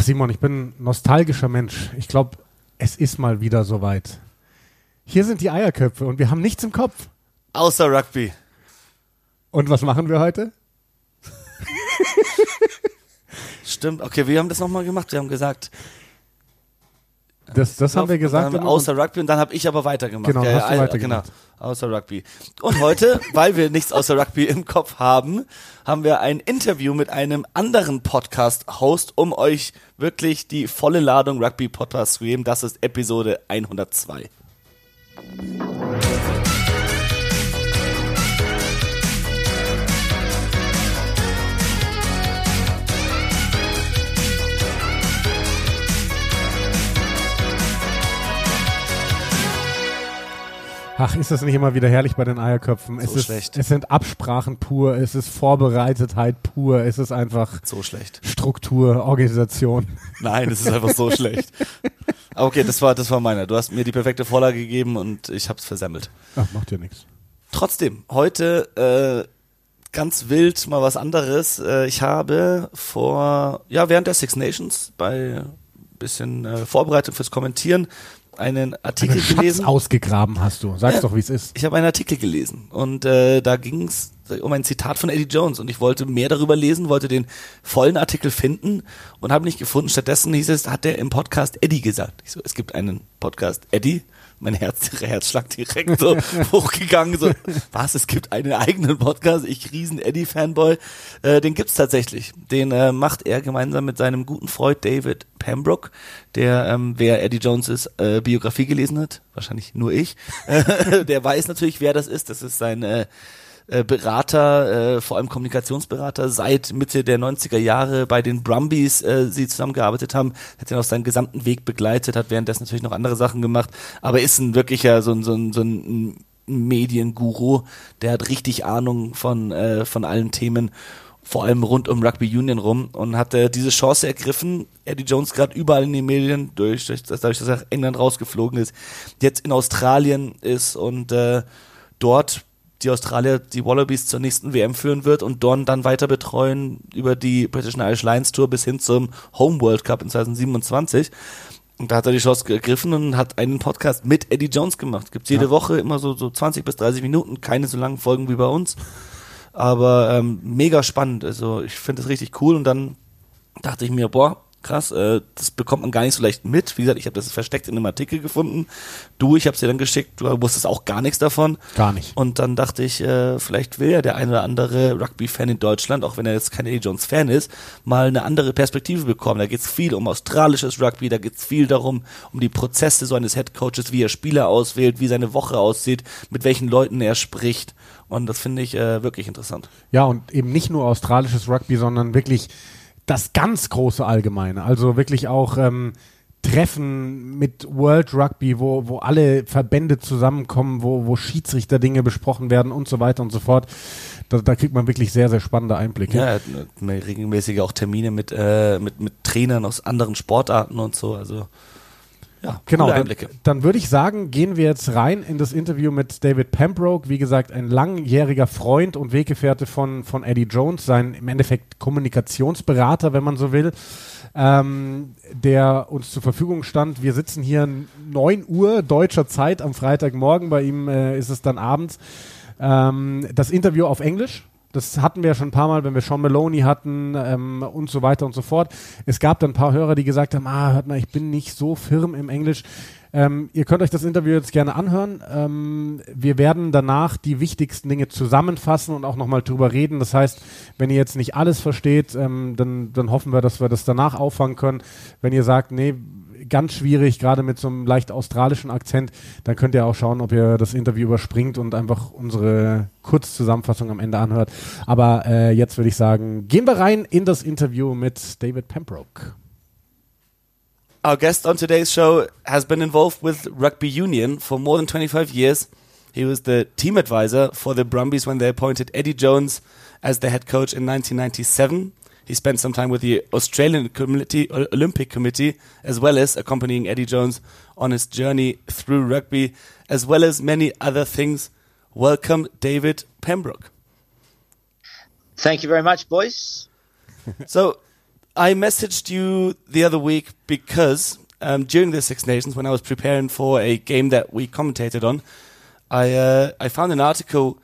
Ach Simon, ich bin ein nostalgischer Mensch. Ich glaube, es ist mal wieder soweit. Hier sind die Eierköpfe und wir haben nichts im Kopf. Außer Rugby. Und was machen wir heute? Stimmt, okay, wir haben das nochmal gemacht. Wir haben gesagt, Das, das haben wir gesagt. Dann außer Rugby und dann habe ich aber weitergemacht. Genau, ja, hast du ja, weitergemacht. Genau, außer Rugby. Und heute, weil wir nichts außer Rugby im Kopf haben, haben wir ein Interview mit einem anderen Podcast-Host, um euch wirklich die volle Ladung Rugby-Podcast zu geben. Das ist Episode 102. Ach, ist das nicht immer wieder herrlich bei den Eierköpfen? es, So ist, schlecht. es sind Absprachen pur, es ist Vorbereitetheit pur, es ist einfach So schlecht. Struktur, Organisation. Nein, es ist einfach so schlecht. Okay, das war, das war meiner. Du hast mir die perfekte Vorlage gegeben und ich hab's versemmelt. Ach, macht ja nichts. Trotzdem, heute äh, ganz wild mal was anderes. Äh, ich habe vor, ja, während der Six Nations bei bisschen äh, Vorbereitung fürs Kommentieren einen Artikel Einen gelesen. ausgegraben hast du. Sag's doch, wie es ist. Ich habe einen Artikel gelesen und äh, da ging es um ein Zitat von Eddie Jones und ich wollte mehr darüber lesen, wollte den vollen Artikel finden und habe nicht gefunden. Stattdessen hieß es, hat er im Podcast Eddie gesagt. Ich so, es gibt einen Podcast Eddie. Mein Herz, Herzschlag direkt so hochgegangen. So, was? Es gibt einen eigenen Podcast. Ich riesen Eddie-Fanboy. Äh, den gibt's tatsächlich. Den äh, macht er gemeinsam mit seinem guten Freund David Pembroke, der, ähm, wer Eddie Jones' äh, Biografie gelesen hat, wahrscheinlich nur ich, der weiß natürlich, wer das ist. Das ist sein äh, äh, Berater, äh, vor allem Kommunikationsberater, seit Mitte der 90er Jahre bei den Brumbies äh, sie zusammengearbeitet haben, hat ihn auf seinen gesamten Weg begleitet, hat währenddessen natürlich noch andere Sachen gemacht, aber ist ein wirklicher so ein, so ein, so ein Medienguru, der hat richtig Ahnung von, äh, von allen Themen vor allem rund um Rugby Union rum und hat äh, diese Chance ergriffen, Eddie Jones gerade überall in den Medien, durch, durch, dadurch, dass er England rausgeflogen ist, jetzt in Australien ist und äh, dort die Australier die Wallabies zur nächsten WM führen wird und Don dann weiter betreuen über die British and Irish Lions Tour bis hin zum Home World Cup in 2027. Und da hat er die Chance gegriffen und hat einen Podcast mit Eddie Jones gemacht. Gibt's jede Ja. Woche immer so, so 20 bis 30 Minuten, keine so langen Folgen wie bei uns. Aber ähm, mega spannend. Also ich finde das richtig cool und dann dachte ich mir, boah, krass, äh, das bekommt man gar nicht so leicht mit. Wie gesagt, ich habe das versteckt in einem Artikel gefunden. Du, ich habe es dir dann geschickt, du wusstest auch gar nichts davon. Gar nicht. Und dann dachte ich, äh, vielleicht will ja der ein oder andere Rugby-Fan in Deutschland, auch wenn er jetzt kein Eddie Jones-Fan ist, mal eine andere Perspektive bekommen. Da geht's viel um australisches Rugby, da geht's viel darum, um die Prozesse so eines Headcoaches, wie er Spieler auswählt, wie seine Woche aussieht, mit welchen Leuten er spricht. Und das finde ich äh, wirklich interessant. Ja, und eben nicht nur australisches Rugby, sondern wirklich das ganz große Allgemeine. Also wirklich auch ähm, Treffen mit World Rugby, wo, wo alle Verbände zusammenkommen, wo, wo Schiedsrichter-Dinge besprochen werden und so weiter und so fort. Da, da kriegt man wirklich sehr, sehr spannende Einblicke. Ja, äh, regelmäßig auch Termine mit, äh, mit, mit Trainern aus anderen Sportarten und so. Also ja, Genau, dann, dann würde ich sagen, gehen wir jetzt rein in das Interview mit David Pembroke. Wie gesagt, ein langjähriger Freund und Weggefährte von, von Eddie Jones, sein im Endeffekt Kommunikationsberater, wenn man so will, ähm, der uns zur Verfügung stand. Wir sitzen hier 9 Uhr deutscher Zeit am Freitagmorgen, bei ihm äh, ist es dann abends. Ähm, das Interview auf Englisch. Das hatten wir ja schon ein paar Mal, wenn wir Sean Maloney hatten ähm, und so weiter und so fort. Es gab dann ein paar Hörer, die gesagt haben, ah, hört mal, ich bin nicht so firm im Englisch. Ähm, ihr könnt euch das Interview jetzt gerne anhören. Ähm, wir werden danach die wichtigsten Dinge zusammenfassen und auch nochmal drüber reden. Das heißt, wenn ihr jetzt nicht alles versteht, ähm, dann, dann hoffen wir, dass wir das danach auffangen können. Wenn ihr sagt, nee, ganz schwierig, gerade mit so einem leicht australischen Akzent, dann könnt ihr auch schauen, ob ihr das Interview überspringt und einfach unsere Kurzzusammenfassung am Ende anhört. Aber äh, jetzt würde ich sagen, gehen wir rein in das Interview mit David Pembroke. Our guest on today's show has been involved with rugby union for more than 25 years. He was the team advisor for the Brumbies when they appointed Eddie Jones as the head coach in 1997. He spent some time with the Australian Committee, Olympic Committee, as well as accompanying Eddie Jones on his journey through rugby, as well as many other things. Welcome, David Pembroke. Thank you very much, boys. So, I messaged you the other week because um, during the Six Nations, when I was preparing for a game that we commentated on, I uh, I found an article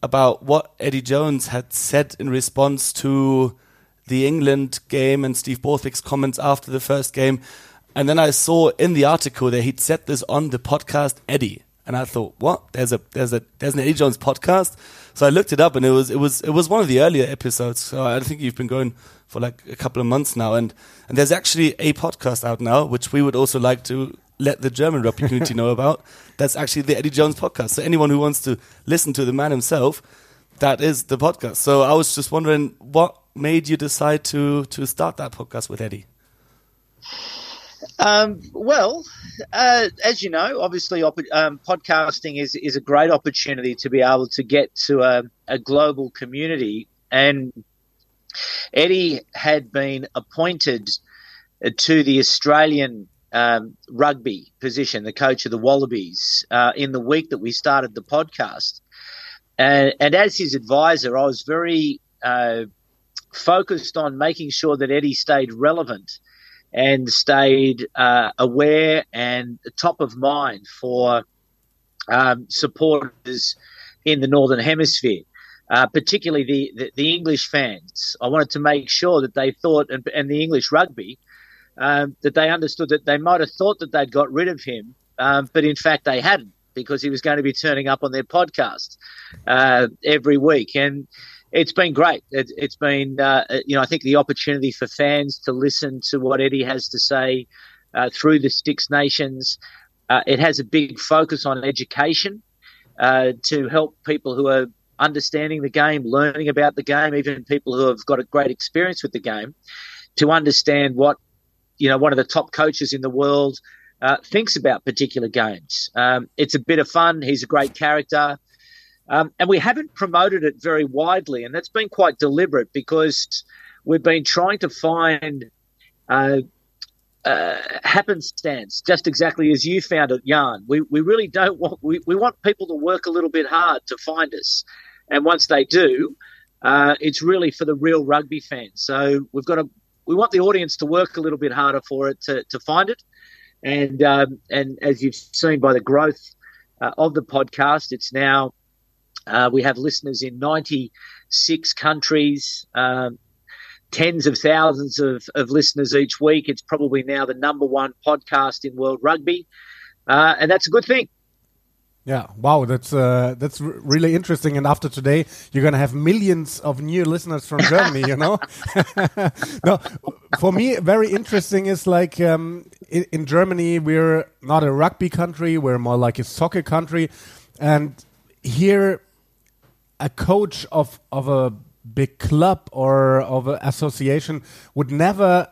about what Eddie Jones had said in response to the England game and Steve Borthwick's comments after the first game. And then I saw in the article that he'd said this on the podcast Eddie. And I thought, what? There's a there's a there's an Eddie Jones podcast. So I looked it up and it was it was it was one of the earlier episodes. So I think you've been going for like a couple of months now and and there's actually a podcast out now which we would also like to let the German rugby community know about. That's actually the Eddie Jones podcast. So anyone who wants to listen to the man himself, that is the podcast. So I was just wondering what made you decide to to start that podcast with Eddie. Um, well, uh, as you know, obviously, um, podcasting is is a great opportunity to be able to get to a, a global community. And Eddie had been appointed to the Australian um, rugby position, the coach of the Wallabies, uh, in the week that we started the podcast. And, and as his advisor, I was very uh, focused on making sure that Eddie stayed relevant and stayed uh, aware and top of mind for um, supporters in the Northern Hemisphere. Uh, particularly the, the, the, English fans. I wanted to make sure that they thought, and, and the English rugby, um, that they understood that they might have thought that they'd got rid of him, um, but in fact they hadn't because he was going to be turning up on their podcast uh, every week. And it's been great. It, has been, uh, you know, I think the opportunity for fans to listen to what Eddie has to say uh, through the Six Nations. Uh, it has a big focus on education uh, to help people who are understanding the game, learning about the game, even people who have got a great experience with the game, to understand what you know one of the top coaches in the world uh, thinks about particular games. Um, it's a bit of fun. He's a great character. Um, and we haven't promoted it very widely, and that's been quite deliberate because we've been trying to find uh, uh, happenstance, just exactly as you found it, Jan. We, we really don't want, we, we want people to work a little bit hard to find us. And once they do, uh, it's really for the real rugby fans. So we've got to we want the audience to work a little bit harder for it to, to find it. And um, and as you've seen by the growth uh, of the podcast, it's now uh, we have listeners in 96 countries, um, tens of thousands of, of listeners each week. It's probably now the number one podcast in world rugby, uh, and that's a good thing. Yeah, wow, that's uh, that's really interesting. And after today, you're gonna have millions of new listeners from Germany. you know, no, for me, very interesting is like um, in, in, Germany, we're not a rugby country; we're more like a soccer country. And here, a coach of of a big club or of an association would never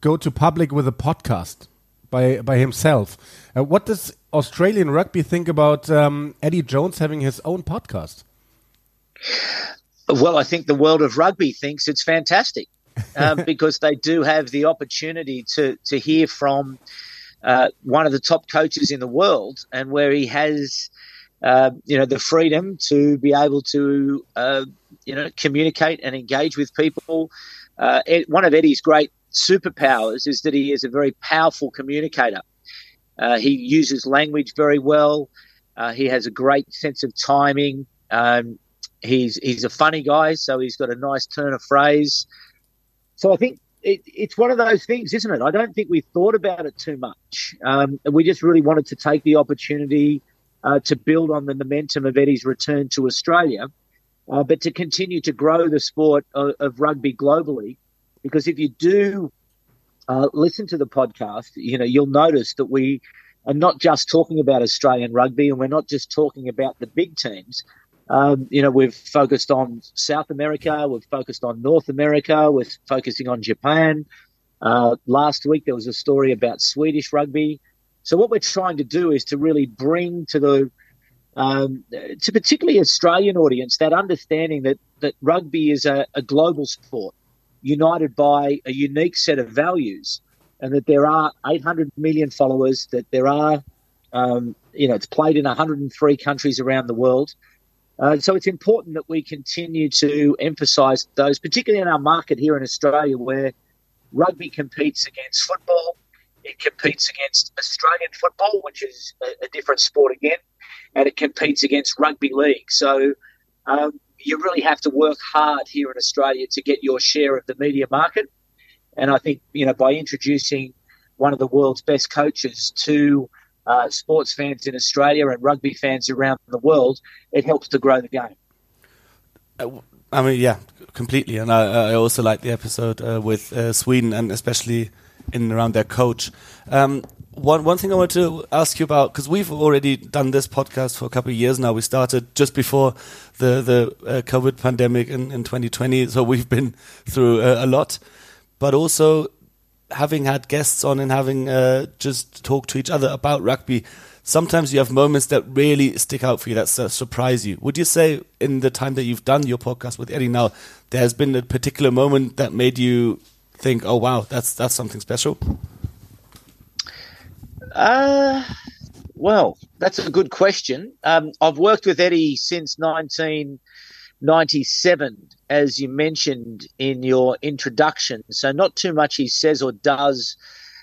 go to public with a podcast by by himself. Uh, what does Australian rugby think about um, Eddie Jones having his own podcast? Well, I think the world of rugby thinks it's fantastic um, because they do have the opportunity to to hear from uh, one of the top coaches in the world, and where he has. Uh, you know the freedom to be able to uh, you know communicate and engage with people. Uh, one of Eddie's great superpowers is that he is a very powerful communicator. Uh, he uses language very well. Uh, he has a great sense of timing. Um, he's he's a funny guy, so he's got a nice turn of phrase. So I think it, it's one of those things, isn't it? I don't think we thought about it too much. Um, we just really wanted to take the opportunity uh, to build on the momentum of Eddie's return to Australia, uh, but to continue to grow the sport of, of rugby globally. Because if you do uh, listen to the podcast, you know, you'll notice that we are not just talking about Australian rugby and we're not just talking about the big teams. Um, you know, we've focused on South America, we've focused on North America, we're focusing on Japan. Uh, last week there was a story about Swedish rugby. So what we're trying to do is to really bring to the um, to particularly Australian audience that understanding that that rugby is a, a global sport united by a unique set of values, and that there are 800 million followers, that there are, um, you know, it's played in 103 countries around the world. Uh, so it's important that we continue to emphasise those, particularly in our market here in Australia, where rugby competes against football. It competes against Australian football, which is a, a different sport again, and it competes against rugby league. So um, you really have to work hard here in Australia to get your share of the media market. And I think you know by introducing one of the world's best coaches to uh, sports fans in Australia and rugby fans around the world, it helps to grow the game. Uh, I mean, yeah, completely. And I, I also like the episode uh, with uh, Sweden and especially in and around their coach. Um, one one thing I want to ask you about because we've already done this podcast for a couple of years now. We started just before the the uh, COVID pandemic in, in 2020, so we've been through uh, a lot. But also having had guests on and having uh, just talked to each other about rugby, sometimes you have moments that really stick out for you, that surprise you. Would you say, in the time that you've done your podcast with Eddie now, there has been a particular moment that made you think, "Oh wow, that's that's something special"? Uh, well, that's a good question. Um, I've worked with Eddie since 1997, as you mentioned in your introduction. So, not too much he says or does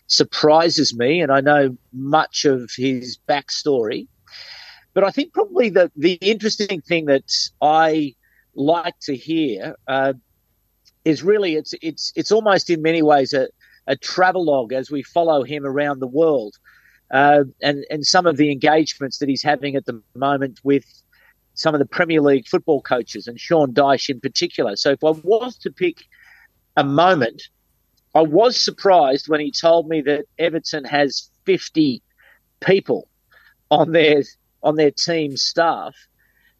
surprises me, and I know much of his backstory. But I think probably the, the interesting thing that I like to hear uh, is really it's it's it's almost in many ways a, a travelogue as we follow him around the world uh, and and some of the engagements that he's having at the moment with some of the Premier League football coaches and Sean Dyche in particular. So if I was to pick a moment, I was surprised when he told me that Everton has 50 people on their on their team staff.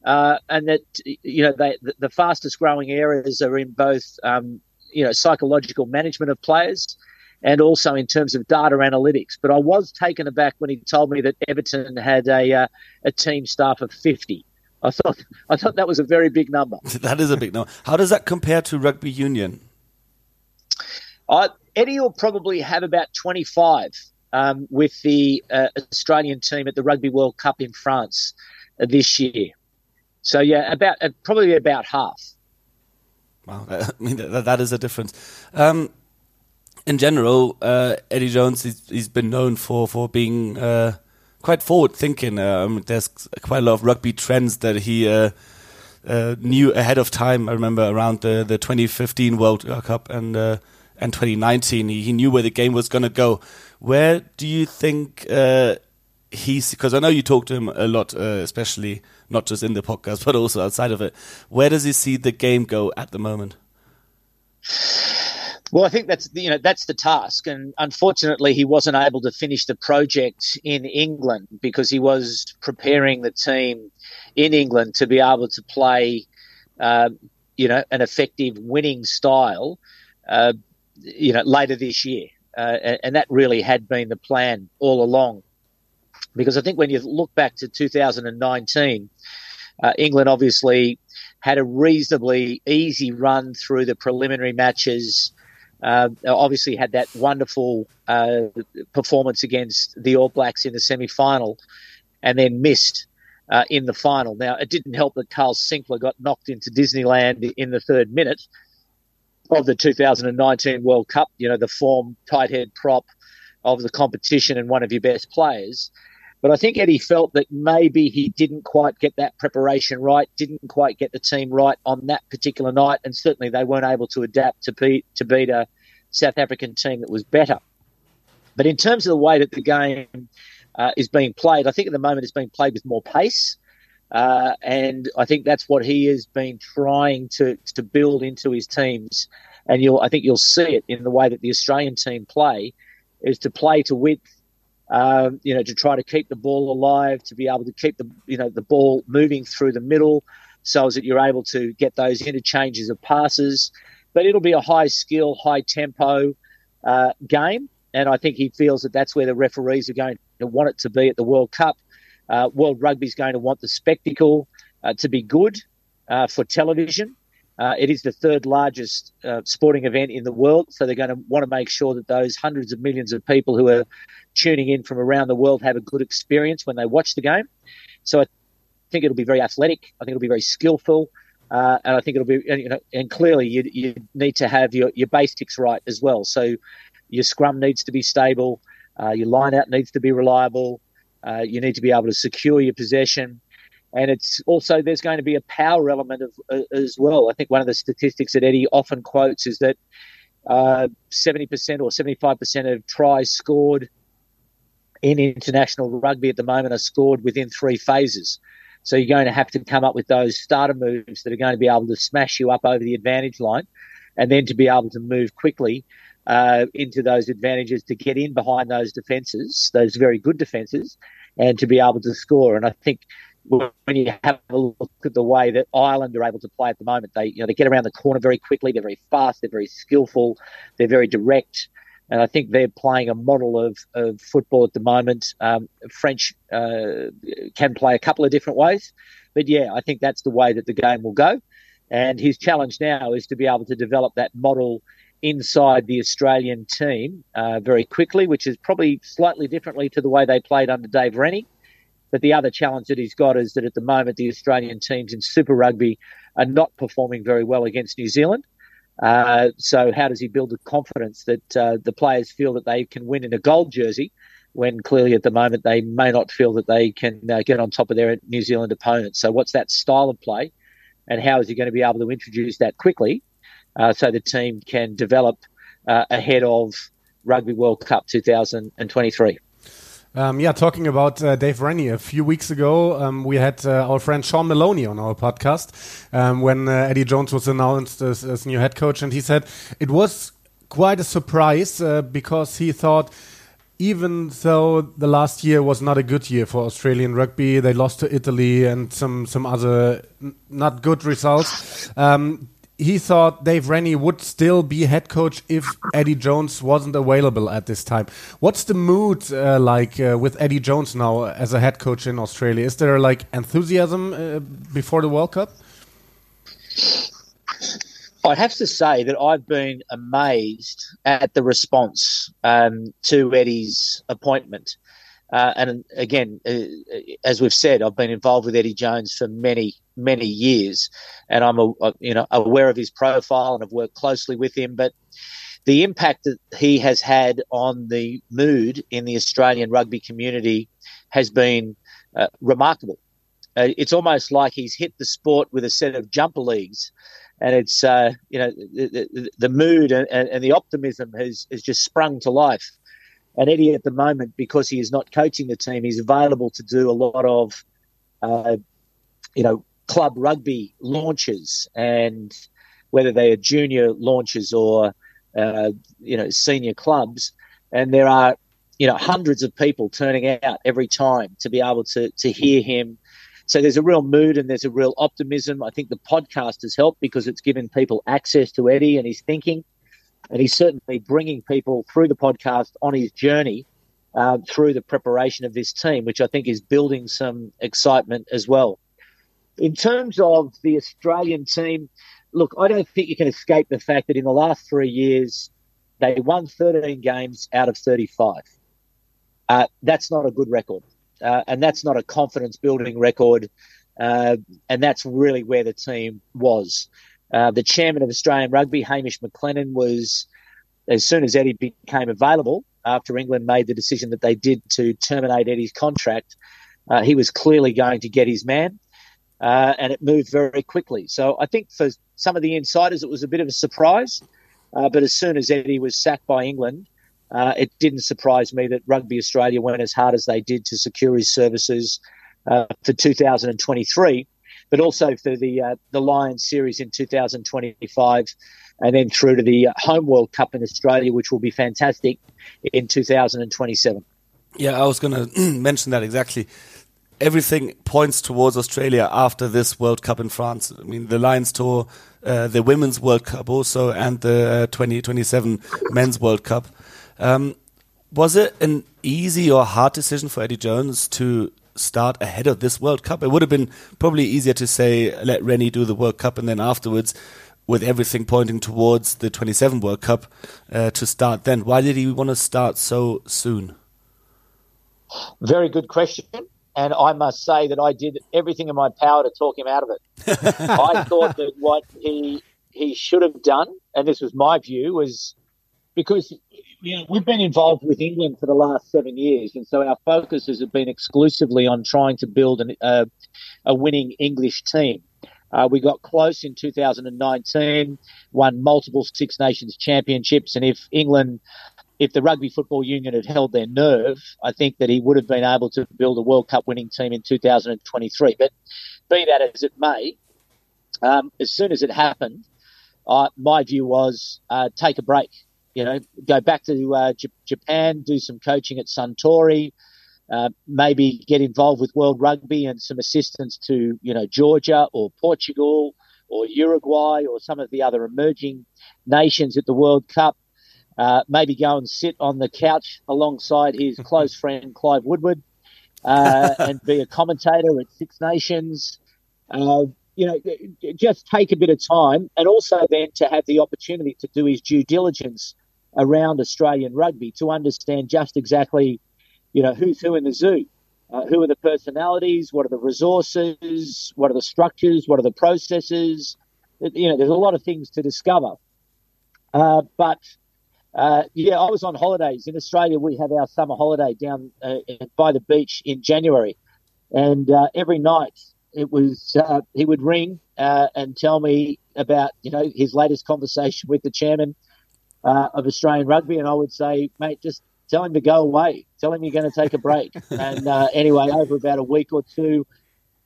Uh, and that you know they, the fastest growing areas are in both um, you know psychological management of players and also in terms of data analytics. But I was taken aback when he told me that Everton had a uh, a team staff of fifty. I thought I thought that was a very big number. that is a big number. How does that compare to rugby union? Uh, Eddie will probably have about twenty five um, with the uh, Australian team at the Rugby World Cup in France uh, this year. So yeah, about uh, probably about half. Wow, I mean that, that is a difference. Um, in general, uh, Eddie Jones he's, he's been known for for being uh, quite forward thinking. Um, there's quite a lot of rugby trends that he uh, uh knew ahead of time. I remember around the, the 2015 World Cup and uh, and 2019, he, he knew where the game was going to go. Where do you think he's? Because I know you talk to him a lot, especially not just in the podcast, but also outside of it. Where does he see the game go at the moment? Well, I think that's you know that's the task, and unfortunately, he wasn't able to finish the project in England because he was preparing the team in England to be able to play, uh, you know, an effective winning style, uh, you know, later this year, uh, and, that really had been the plan all along. Because I think when you look back to 2019, uh, England obviously had a reasonably easy run through the preliminary matches uh, obviously had that wonderful uh, performance against the All Blacks in the semi final and then missed uh, in the final. Now, it didn't help that Kyle Sinckler got knocked into Disneyland in the third minute of the 2019 World Cup, you know, the form tight head prop of the competition and one of your best players. But I think Eddie felt that maybe he didn't quite get that preparation right, didn't quite get the team right on that particular night, and certainly they weren't able to adapt to beat to beat a South African team that was better. But in terms of the way that the game uh, is being played, I think at the moment it's being played with more pace. Uh, and I think that's what he has been trying to, to build into his teams. And you'll, I think you'll see it in the way that the Australian team play, is to play to width um, you know, to try to keep the ball alive, to be able to keep the you know the ball moving through the middle, so that you're able to get those interchanges of passes. But it'll be a high skill, high tempo uh, game, and I think he feels that that's where the referees are going to want it to be at the World Cup. Uh, World Rugby is going to want the spectacle uh, to be good uh, for television. Uh, it is the third largest uh, sporting event in the world, so they're going to want to make sure that those hundreds of millions of people who are tuning in from around the world have a good experience when they watch the game. So I think it'll be very athletic. I think it'll be very skillful. Uh, and I think it'll be, you know, and clearly you, you need to have your, your basics right as well. So your scrum needs to be stable, uh, your line out needs to be reliable, uh, you need to be able to secure your possession. And it's also, there's going to be a power element of, uh, as well. I think one of the statistics that Eddie often quotes is that uh, 70% or 75% of tries scored in international rugby at the moment are scored within three phases. So you're going to have to come up with those starter moves that are going to be able to smash you up over the advantage line and then to be able to move quickly uh, into those advantages to get in behind those defences, those very good defences, and to be able to score. And I think when you have a look at the way that Ireland are able to play at the moment, they you know they get around the corner very quickly. They're very fast. They're very skillful. They're very direct. And I think they're playing a model of, of football at the moment. Um, French uh, can play a couple of different ways, but yeah, I think that's the way that the game will go. And his challenge now is to be able to develop that model inside the Australian team uh, very quickly, which is probably slightly differently to the way they played under Dave Rennie. But the other challenge that he's got is that at the moment the Australian teams in Super Rugby are not performing very well against New Zealand. Uh, so how does he build the confidence that uh, the players feel that they can win in a gold jersey when clearly at the moment they may not feel that they can uh, get on top of their New Zealand opponents? So what's that style of play, and how is he going to be able to introduce that quickly uh, so the team can develop uh, ahead of Rugby World Cup 2023? Um, yeah, talking about uh, Dave Rennie, a few weeks ago, um, we had uh, our friend Sean Maloney on our podcast um, when uh, Eddie Jones was announced as, as, new head coach, and he said it was quite a surprise uh, because he thought. Even though the last year was not a good year for Australian rugby, they lost to Italy and some some other not good results. He thought Dave Rennie would still be head coach if Eddie Jones wasn't available at this time. What's the mood uh, like uh, with Eddie Jones now as a head coach in Australia? Is there like enthusiasm uh, before the World Cup? I have to say that I've been amazed at the response um, to Eddie's appointment. Uh, and again, uh, as we've said, I've been involved with Eddie Jones for many, many years, and I'm a, you know aware of his profile and have worked closely with him. But the impact that he has had on the mood in the Australian rugby community has been uh, remarkable. Uh, it's almost like he's hit the sport with a set of jumper leads, and it's uh, you know the, the, the mood and, and, the optimism has has just sprung to life. And Eddie, at the moment, because he is not coaching the team, he's available to do a lot of, uh, you know, club rugby launches, and whether they are junior launches or, uh, you know, senior clubs. And there are, you know, hundreds of people turning out every time to be able to to hear him. So there's a real mood and there's a real optimism. I think the podcast has helped because it's given people access to Eddie and his thinking and he's certainly bringing people through the podcast on his journey uh, through the preparation of this team, which I think is building some excitement as well. In terms of the Australian team, look, I don't think you can escape the fact that in the last three years, they won 13 games out of 35. Uh, that's not a good record. Uh, and that's not a confidence building record. Uh, and that's really where the team was. Uh, the chairman of Australian Rugby, Hamish McLennan, was as soon as Eddie became available after England made the decision that they did to terminate Eddie's contract. Uh, he was clearly going to get his man, uh, and it moved very quickly. So I think for some of the insiders, it was a bit of a surprise. Uh, but as soon as Eddie was sacked by England, uh, it didn't surprise me that Rugby Australia went as hard as they did to secure his services uh, for 2023 but also for the uh, the Lions series in 2025, and then through to the Home World Cup in Australia, which will be fantastic in 2027. Yeah, I was going to mention that exactly. Everything points towards Australia after this World Cup in France. I mean, the Lions tour, uh, the Women's World Cup also, and the uh, 2027 Men's World Cup. Um, was it an easy or hard decision for Eddie Jones to start ahead of this World Cup. It would have been probably easier to say let Rennie do the World Cup and then afterwards, with everything pointing towards the 27 World Cup, uh, to start then. Why did he want to start so soon? Very good question. and I must say that I did everything in my power to talk him out of it. I thought that what he he should have done, and this was my view, was because you know, we've been involved with England for the last seven years, and so our focus has been exclusively on trying to build an, uh, a winning English team. Uh, we got close in 2019, won multiple Six Nations championships, and if England, if the Rugby Football Union had held their nerve, I think that he would have been able to build a World Cup winning team in 2023. But be that as it may, um, as soon as it happened, uh, my view was uh, take a break. You know, go back to uh, J- Japan, do some coaching at Suntory, uh, maybe get involved with World Rugby and some assistance to you know Georgia or Portugal or Uruguay or some of the other emerging nations at the World Cup. Uh, maybe go and sit on the couch alongside his close friend Clive Woodward uh, and be a commentator at Six Nations. Uh, you know, just take a bit of time and also then to have the opportunity to do his due diligence around Australian rugby to understand just exactly you know, who's who in the zoo? Uh, who are the personalities? What are the resources? What are the structures? What are the processes? You know, there's a lot of things to discover. Uh, but uh, yeah, I was on holidays in Australia. We have our summer holiday down uh, by the beach in January, and uh, every night it was uh, he would ring and tell me about you know his latest conversation with the chairman of Australian Rugby, and I would say, mate, just tell him to go away. Tell him you're going to take a break. and uh, anyway, over about a week or two,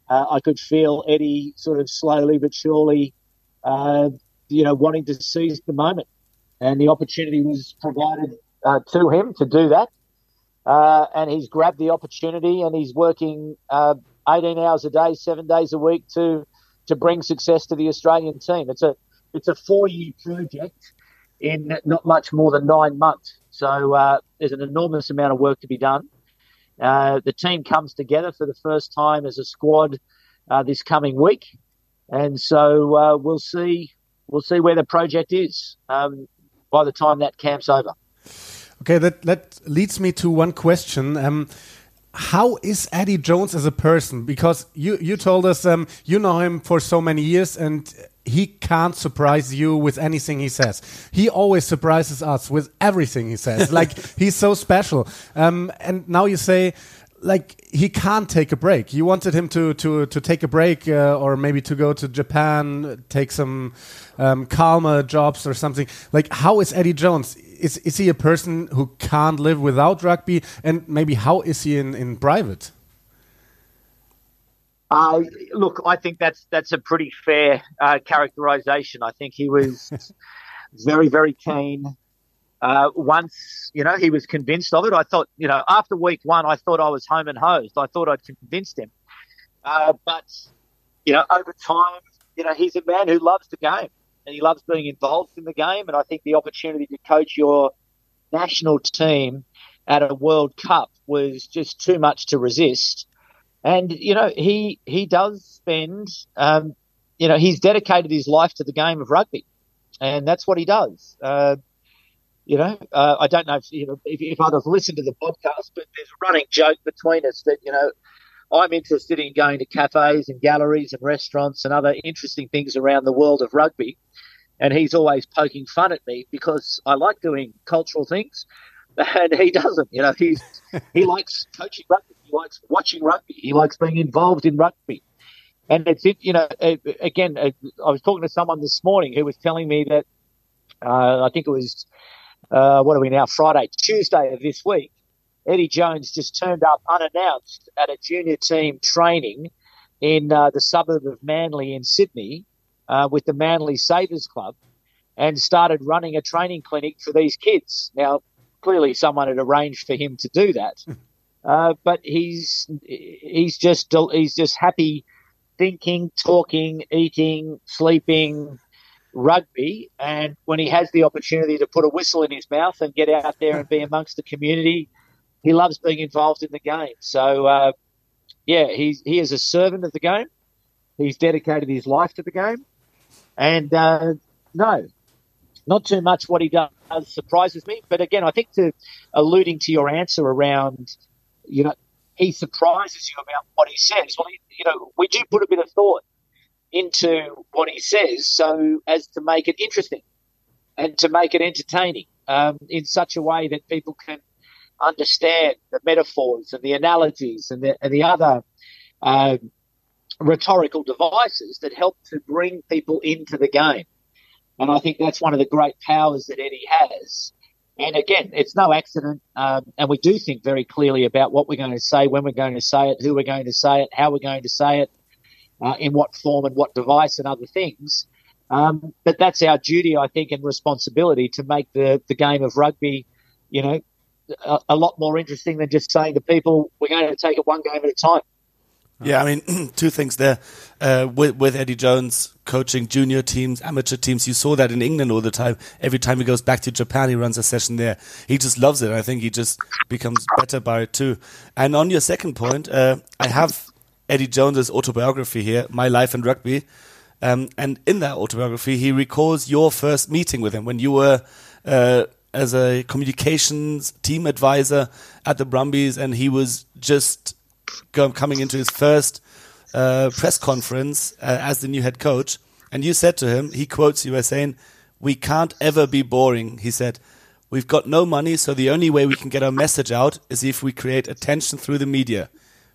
uh, I could feel Eddie sort of slowly but surely, uh, you know, wanting to seize the moment. And the opportunity was provided uh, to him to do that. Uh, and he's grabbed the opportunity and he's working uh, 18 hours a day, seven days a week to to bring success to the Australian team. It's a it's a four year project in not much more than nine months. So uh, there's an enormous amount of work to be done. Uh, the team comes together for the first time as a squad uh, this coming week, and so uh, we'll see we'll see where the project is um, by the time that camp's over. Okay, that that leads me to one question. Um, how is Eddie Jones as a person? Because you you told us um, you know him for so many years, and he can't surprise you with anything he says. He always surprises us with everything he says. like he's so special. Um, and now you say, like he can't take a break. You wanted him to to to take a break, uh, or maybe to go to Japan, take some um, calmer jobs or something. Like, how is Eddie Jones? Is is he a person who can't live without rugby? And maybe how is he in in private? Uh, look, I think that's that's a pretty fair uh, characterization. I think he was very, very keen. Uh, once, you know, he was convinced of it. I thought, you know, after week one, I thought I was home and hosed. I thought I'd convinced him. Uh, but, you know, over time, you know, he's a man who loves the game and he loves being involved in the game. And I think the opportunity to coach your national team at a World Cup was just too much to resist. And you know, he he does spend, um, you know, he's dedicated his life to the game of rugby, and that's what he does. Uh, you know, uh, I don't know if, you know if, if others listen to the podcast, but there's a running joke between us that you know I'm interested in going to cafes and galleries and restaurants and other interesting things around the world of rugby. And he's always poking fun at me because I like doing cultural things and he doesn't. You know, he's he likes coaching rugby. He likes watching rugby. He likes being involved in rugby. And it's it, you know, again, I was talking to someone this morning who was telling me that uh, I think it was uh, what are we now? Friday, Tuesday of this week. Eddie Jones just turned up unannounced at a junior team training in uh, the suburb of Manly in Sydney uh, with the Manly Savers Club and started running a training clinic for these kids. Now, clearly, someone had arranged for him to do that. Uh, but he's he's just he's just happy thinking, talking, eating, sleeping, rugby. And when he has the opportunity to put a whistle in his mouth and get out there and be amongst the community, he loves being involved in the game. So, uh, yeah, he's he is a servant of the game. He's dedicated his life to the game, and uh, no, not too much what he does surprises me. But again, I think to alluding to your answer around you know, he surprises you about what he says. Well, you know, we do put a bit of thought into what he says so as to make it interesting and to make it entertaining um, in such a way that people can understand the metaphors and the analogies and the, and the other uh, rhetorical devices that help to bring people into the game. And I think that's one of the great powers that Eddie has. And again, it's no accident. Um, and we do think very clearly about what we're going to say, when we're going to say it, who we're going to say it, how we're going to say it, uh, in what form and what device and other things. Um, but that's our duty, I think, and responsibility to make the, the game of rugby, you know, a, a lot more interesting than just saying to people, we're going to take it one game at a time. Yeah, I mean, two things there. Uh, with, with Eddie Jones coaching junior teams, amateur teams, you saw that in England all the time. Every time he goes back to Japan, he runs a session there. He just loves it. I think he just becomes better by it too. And on your second point, uh, I have Eddie Jones's autobiography here, My Life in Rugby. Um, and in that autobiography, he recalls your first meeting with him when you were uh, as a communications team advisor at the Brumbies, and he was just coming into his first uh, press conference uh, as the new head coach, and you said to him, he quotes you as saying, "We can't ever be boring." He said, "We've got no money, so the only way we can get our message out is if we create attention through the media.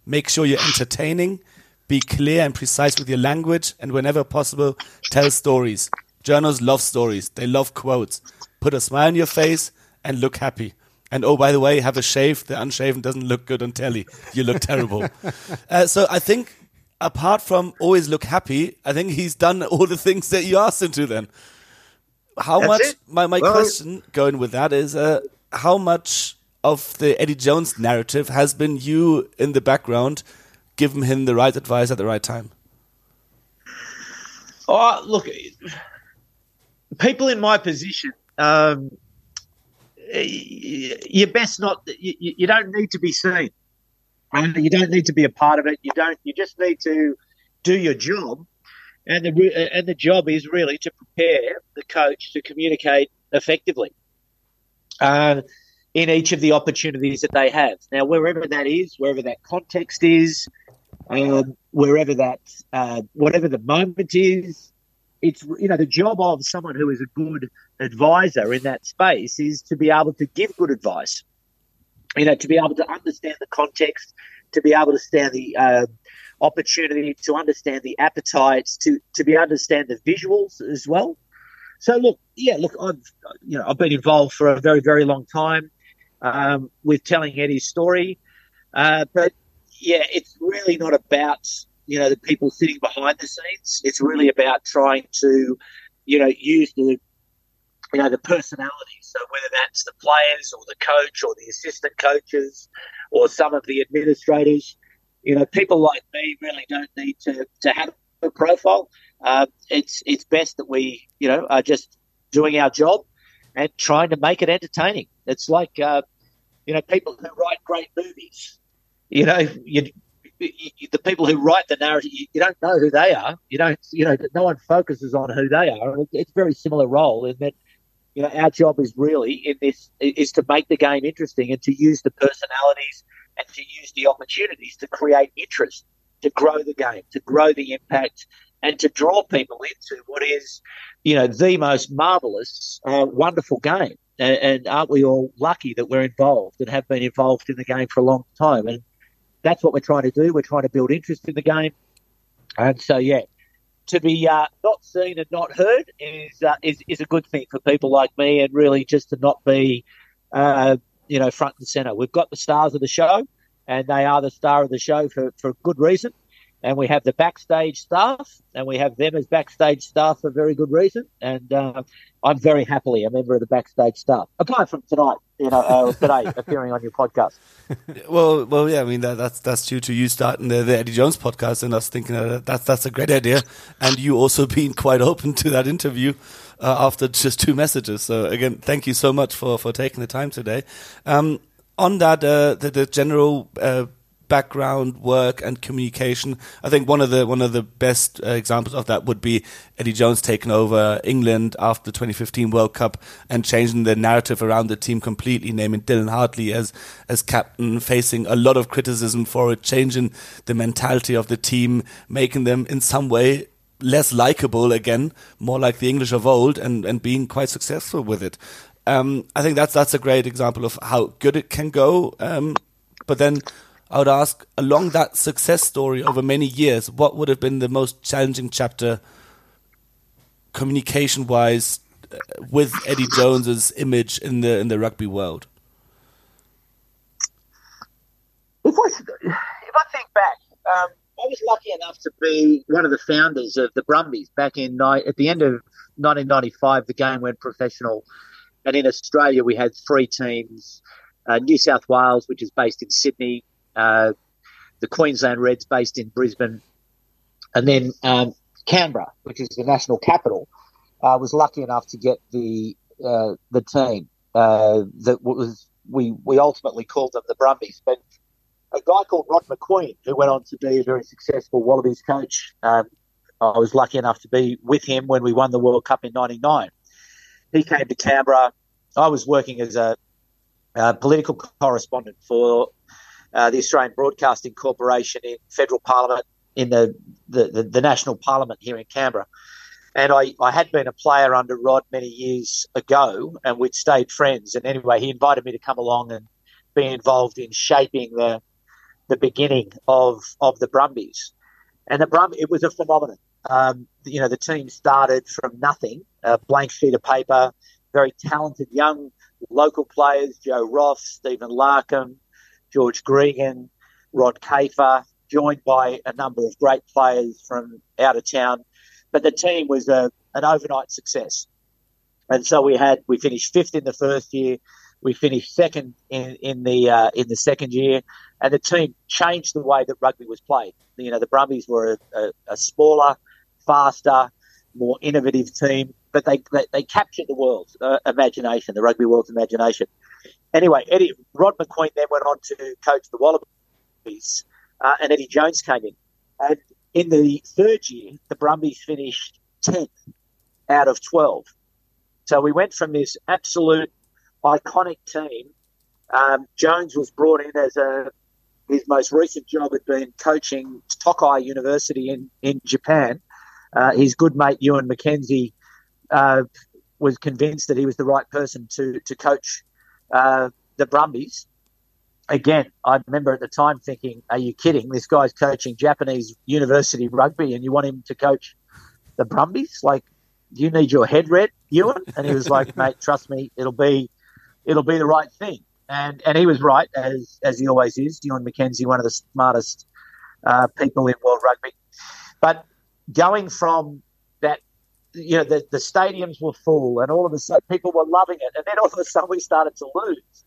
Make sure you're entertaining." Be clear and precise with your language, and whenever possible, tell stories. Journalists love stories. They love quotes. Put a smile on your face and look happy. And oh, by the way, have a shave. The unshaven doesn't look good on telly. You look terrible. uh, so I think, apart from always look happy, I think he's done all the things that you asked him to. Then, how That's much? it. My my Well- question going with that is, uh, how much of the Eddie Jones narrative has been you in the background, giving him the right advice at the right time? Oh, look, people in my position, um, you're best not. You, you don't need to be seen. And you don't need to be a part of it. You don't. You just need to do your job, and the and the job is really to prepare the coach to communicate effectively. Uh, in each of the opportunities that they have. Now, wherever that is, wherever that context is, um, wherever that, uh, whatever the moment is, it's you know the job of someone who is a good advisor in that space is to be able to give good advice. You know, to be able to understand the context, to be able to understand the uh, opportunity, to understand the appetites, to to be understand the visuals as well. So look, yeah, look, I've you know I've been involved for a very very long time um, with telling Eddie's story, uh, but yeah, it's really not about you know the people sitting behind the scenes. It's really about trying to you know use the you know the personalities. So whether that's the players or the coach or the assistant coaches or some of the administrators, you know, people like me really don't need to to have a profile. Uh, it's it's best that we you know are just doing our job and trying to make it entertaining. It's like uh, you know people who write great movies. You know, you, the people who write the narrative, you, don't know who they are. You don't, you know, no one focuses on who they are. It's a very similar role in that, you know, our job is really in this is to make the game interesting and to use the personalities and to use the opportunities to create interest, to grow the game, to grow the impact, and to draw people into what is, you know, the most marvelous, uh, wonderful game. And, and aren't we all lucky that we're involved and have been involved in the game for a long time? And that's what we're trying to do. We're trying to build interest in the game. And so, yeah, to be uh, not seen and not heard is, uh, is is a good thing for people like me, and really just to not be, uh, you know, front and center. We've got the stars of the show, and they are the star of the show for for good reason. And we have the backstage staff, and we have them as backstage staff for very good reason. And uh, I'm very happily a member of the backstage staff, apart from tonight, you know, uh, today appearing on your podcast. Well, well, yeah. I mean, that, that's that's due to you starting the, the Eddie Jones podcast, and us thinking that that's that's a great idea, and you also being quite open to that interview uh, after just two messages. So again, thank you so much for for taking the time today. Um, on that, uh, the, the general uh, background work and communication. I think one of the one of the best uh, examples of that would be Eddie Jones taking over England after the 2015 World Cup and changing the narrative around the team completely, naming Dylan Hartley as as captain, facing a lot of criticism for it, changing the mentality of the team, making them in some way less likable again, more like the English of old, and and being quite successful with it. Um, I think that's that's a great example of how good it can go. Um, but then I would ask, along that success story over many years, what would have been the most challenging chapter, communication wise, uh, with Eddie Jones's image in the in the rugby world? If I if I think back, um, I was lucky enough to be one of the founders of the Brumbies back in at the end of 1995. The game went professional, and in Australia we had three teams: uh, New South Wales, which is based in Sydney, uh, the Queensland Reds, based in Brisbane, and then um, Canberra, which is the national capital. Uh, was lucky enough to get the uh, the team uh, that was we we ultimately called them the Brumbies, but a guy called Rod Macqueen, who went on to be a very successful Wallabies coach. Um, I was lucky enough to be with him when we won the World Cup in '99. He came to Canberra. I was working as a, a political correspondent for uh, the Australian Broadcasting Corporation in federal parliament, in the, the, the, the national parliament here in Canberra. And I, I had been a player under Rod many years ago, and we'd stayed friends. And anyway, he invited me to come along and be involved in shaping the the beginning of of the Brumbies. And the Brum, it was a phenomenon. Um, you know, the team started from nothing, a blank sheet of paper, very talented young local players, Joe Roff, Stephen Larkham, George Gregan, Rod Kafer, joined by a number of great players from out of town. But the team was a, an overnight success. And so we had, we finished fifth in the first year. We finished second in, in the uh, in the second year, and the team changed the way that rugby was played. You know, the Brumbies were a, a, a smaller, faster, more innovative team, but they they, they captured the world's uh, imagination, the rugby world's imagination. Anyway, Eddie Rod Macqueen then went on to coach the Wallabies, uh, and Eddie Jones came in. And in the third year, the Brumbies finished tenth out of twelve. So we went from this absolute iconic team. Um, Jones was brought in as a his most recent job had been coaching Tokai University in in Japan. Uh, his good mate Ewan McKenzie uh, was convinced that he was the right person to to coach uh, the Brumbies. Again, I remember at the time thinking, "Are you kidding? This guy's coaching Japanese university rugby, and you want him to coach the Brumbies? Like, you need your head read, Ewan?" And he was like, "Mate, trust me, it'll be it'll be the right thing. And and he was right as as he always is. Ewan McKenzie, one of the smartest uh, people in world rugby. But going from you know, the, the stadiums were full, and all of a sudden people were loving it, and then all of a sudden we started to lose.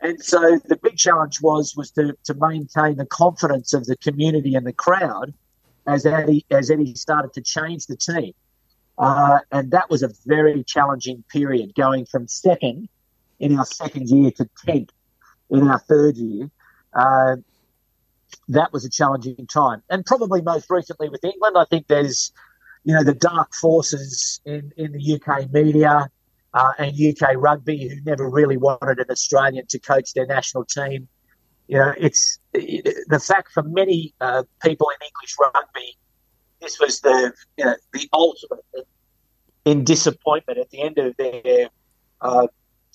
And so the big challenge was was to, to maintain the confidence of the community and the crowd as Eddie as Eddie started to change the team. Uh, and that was a very challenging period, going from second in our second year to 10th in our third year. Uh, that was a challenging time. And probably most recently with England, I think there's, you know, the dark forces in, in the UK media uh, and UK rugby who never really wanted an Australian to coach their national team. You know, it's it, the fact for many uh, people in English rugby, this was the you know, the ultimate in disappointment at the end of their uh,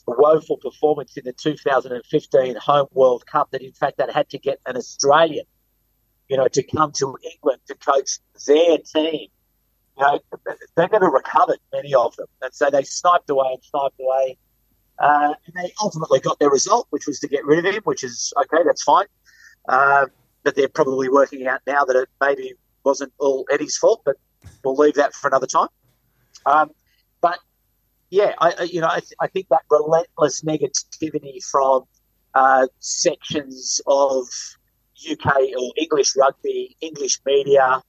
woeful performance in the 2015 Home World Cup that, in fact, they had to get an Australian, you know, to come to England to coach their team. You know, they never recovered, many of them. And so they sniped away and sniped away. Uh, and they ultimately got their result, which was to get rid of him, which is okay, that's fine. Uh, but they're probably working out now that it maybe wasn't all Eddie's fault, but we'll leave that for another time. Um, but yeah, I, you know, I, th- I think that relentless negativity from uh, sections of UK or English rugby, English media,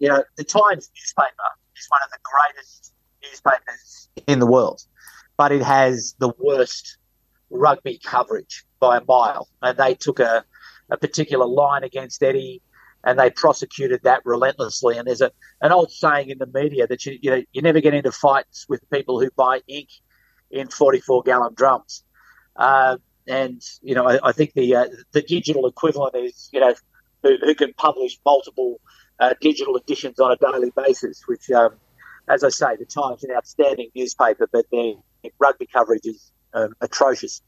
you know, the Times newspaper is one of the greatest newspapers in the world, but it has the worst rugby coverage by a mile, and they took a a particular line against Eddie, and they prosecuted that relentlessly. And there's a an old saying in the media that you you, know, you never get into fights with people who buy ink in 44 gallon drums. Uh, and you know, I, I think the uh, the digital equivalent is you know who, who can publish multiple uh, digital editions on a daily basis. Which, um, as I say, the Times an outstanding newspaper, but their rugby coverage is um, atrocious.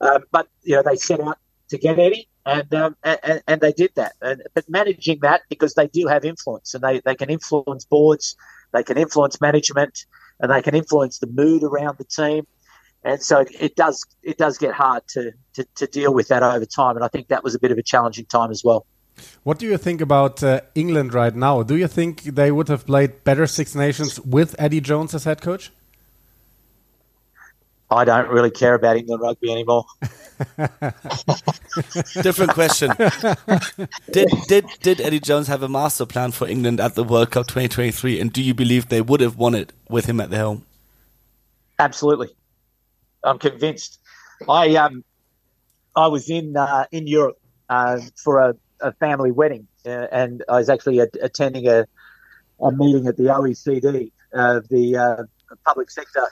Um, but you know, they set out to get Eddie, and, um, and and they did that. And, but managing that because they do have influence, and they, they can influence boards, they can influence management, and they can influence the mood around the team. And so it does it does get hard to, to, to deal with that over time, and I think that was a bit of a challenging time as well. What do you think about uh, England right now? Do you think they would have played better Six Nations with Eddie Jones as head coach? I don't really care about England rugby anymore. Different question. did did did Eddie Jones have a master plan for England at the World Cup 2023, and do you believe they would have won it with him at the helm? Absolutely, I'm convinced. I um I was in uh, in Europe uh, for a, a, family wedding, uh, and I was actually a, attending a a meeting at the OECD, uh, the uh, public sector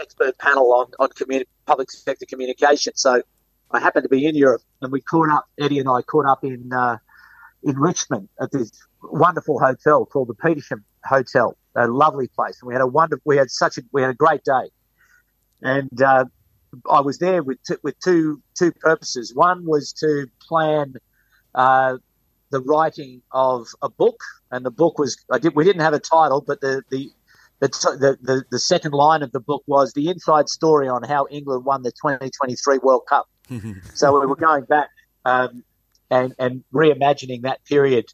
expert panel on on communi- public sector communication. So I happened to be in Europe, and we caught up. Eddie and I caught up in uh, in Richmond at this wonderful hotel called the Petersham Hotel, a lovely place. And we had a wonderful, we had such a, we had a great day. And uh, I was there with t- with two two purposes. One was to plan uh, the writing of a book, and the book was I did we didn't have a title, but the the the, the, the second line of the book was the inside story on how England won the 2023 World Cup. so we were going back um, and, and reimagining that period.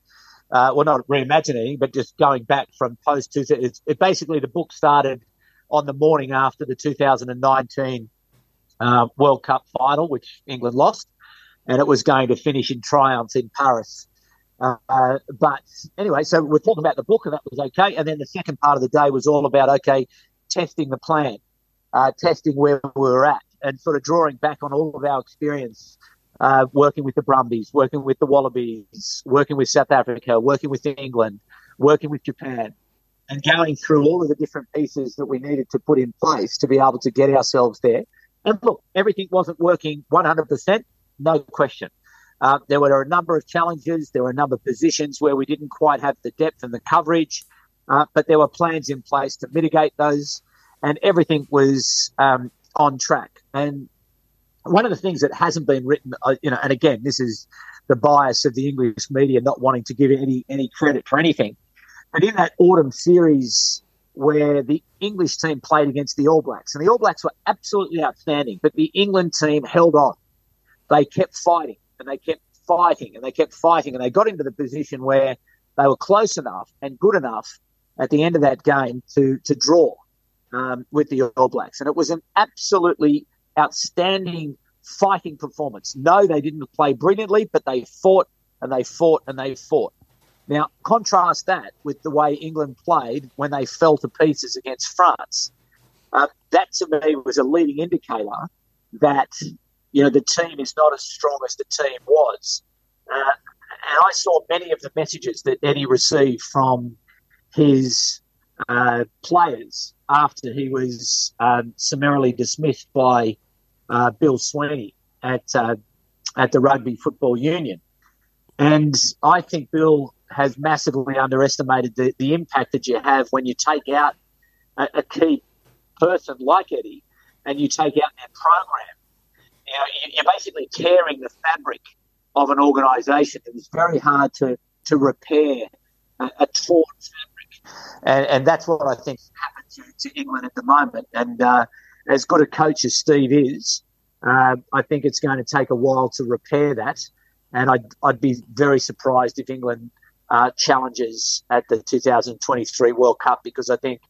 Uh, well, not reimagining, but just going back from post two. It, it basically the book started on the morning after the 2019 uh, World Cup final, which England lost, and it was going to finish in triumph in Paris uh, but anyway, so we're talking about the book, and that was okay. And then the second part of the day was all about okay, testing the plan, uh, testing where we were at, and sort of drawing back on all of our experience uh, working with the Brumbies, working with the Wallabies, working with South Africa, working with England, working with Japan, and going through all of the different pieces that we needed to put in place to be able to get ourselves there. And look, everything wasn't working 100%, no question. Uh, there were a number of challenges. There were a number of positions where we didn't quite have the depth and the coverage, uh, but there were plans in place to mitigate those, and everything was um, on track. And one of the things that hasn't been written, uh, you know, and again, this is the bias of the English media not wanting to give any any credit for anything, but in that autumn series where the English team played against the All Blacks, and the All Blacks were absolutely outstanding, but the England team held on. They kept fighting and they kept fighting and they kept fighting and they got into the position where they were close enough and good enough at the end of that game to to draw um, with the All Blacks, and it was an absolutely outstanding fighting performance. No, they didn't play brilliantly, but they fought and they fought and they fought. Now, contrast that with the way England played when they fell to pieces against France. Uh, that to me was a leading indicator that you know, the team is not as strong as the team was. Uh, and I saw many of the messages that Eddie received from his uh, players after he was um, summarily dismissed by uh, Bill Sweeney at uh, at the Rugby Football Union. And I think Bill has massively underestimated the, the impact that you have when you take out a, a key person like Eddie and you take out their program you're basically tearing the fabric of an organisation. It was very hard to, to repair a, a torn fabric. And, and, that's what I think happened to, to England at the moment. And uh, as good a coach as Steve is, uh, I think it's going to take a while to repair that. And I'd, I'd be very surprised if England uh, challenges at the 2023 World Cup because I think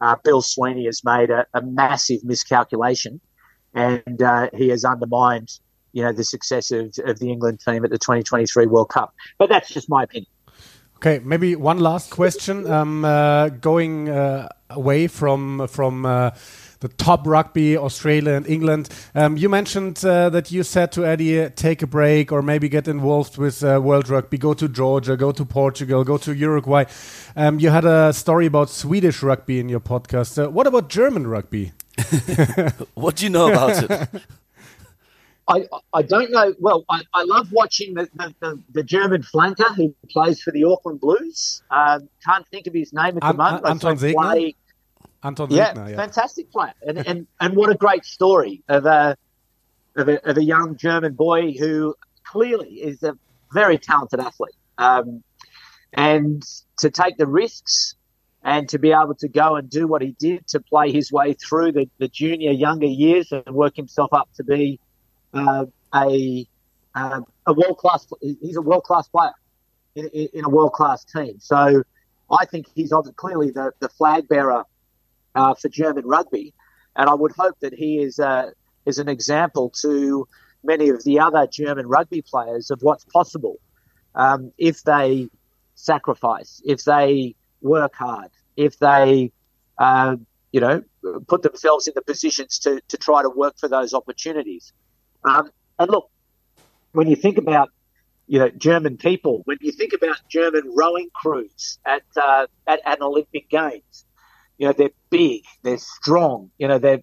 uh, Bill Sweeney has made a, a massive miscalculation and uh, he has undermined, you know, the success of, of the England team at the 2023 World Cup. But that's just my opinion. Okay, maybe one last question. Um, uh, going uh, away from from uh, the top rugby, Australia and England. Um, you mentioned uh, that you said to Eddie, take a break or maybe get involved with uh, World Rugby, go to Georgia, go to Portugal, go to Uruguay. Um, you had a story about Swedish rugby in your podcast. Uh, what about German rugby? what do you know about it? I, I don't know. Well, I, I love watching the, the, the, the, German flanker who plays for the Auckland Blues. Um, can't think of his name at the moment. Anton Segner. Anton yeah, Segner, yeah, fantastic player, and, and and what a great story of a, of a of a young German boy who clearly is a very talented athlete, um, and to take the risks and to be able to go and do what he did to play his way through the, the junior younger years and work himself up to be uh, a uh, a world class. He's a world class player in, in a world class team. So I think he's clearly the, the flag bearer uh, for German rugby, and I would hope that he is uh, is an example to many of the other German rugby players of what's possible um, if they sacrifice, if they work hard, if they uh, you know put themselves in the positions to to try to work for those opportunities. Um, and look, when you think about you know German people, when you think about German rowing crews at uh, at, at Olympic Games, you know they're big, they're strong, you know they're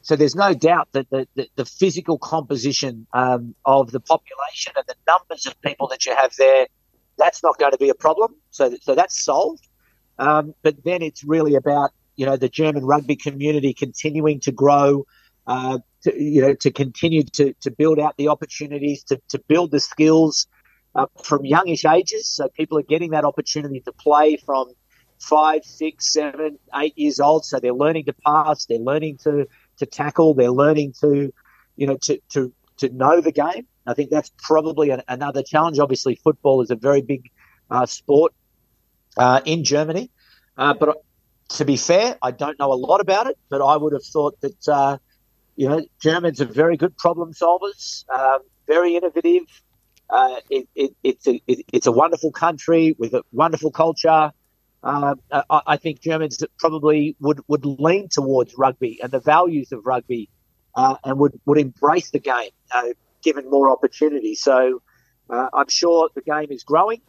so there's no doubt that the, the, the physical composition um, of the population and the numbers of people that you have there, that's not going to be a problem. So, so that's solved. Um, but then it's really about you know the German rugby community continuing to grow, uh, to, you know, to continue to, to build out the opportunities, to, to build the skills uh, from youngish ages. So people are getting that opportunity to play from five, six, seven, eight years old. So they're learning to pass, they're learning to, to tackle, they're learning to, you know, to, to, to know the game. I think that's probably an, another challenge. Obviously, football is a very big uh, sport uh, in Germany. Uh, but to be fair, I don't know a lot about it, but I would have thought that uh, you know, Germans are very good problem solvers, um, very innovative. Uh, it, it, it's a it, it's a wonderful country with a wonderful culture. Uh, I, I, think Germans probably would, would lean towards rugby and the values of rugby, uh, and would, would embrace the game uh, given more opportunity. So I'm sure the game is growing.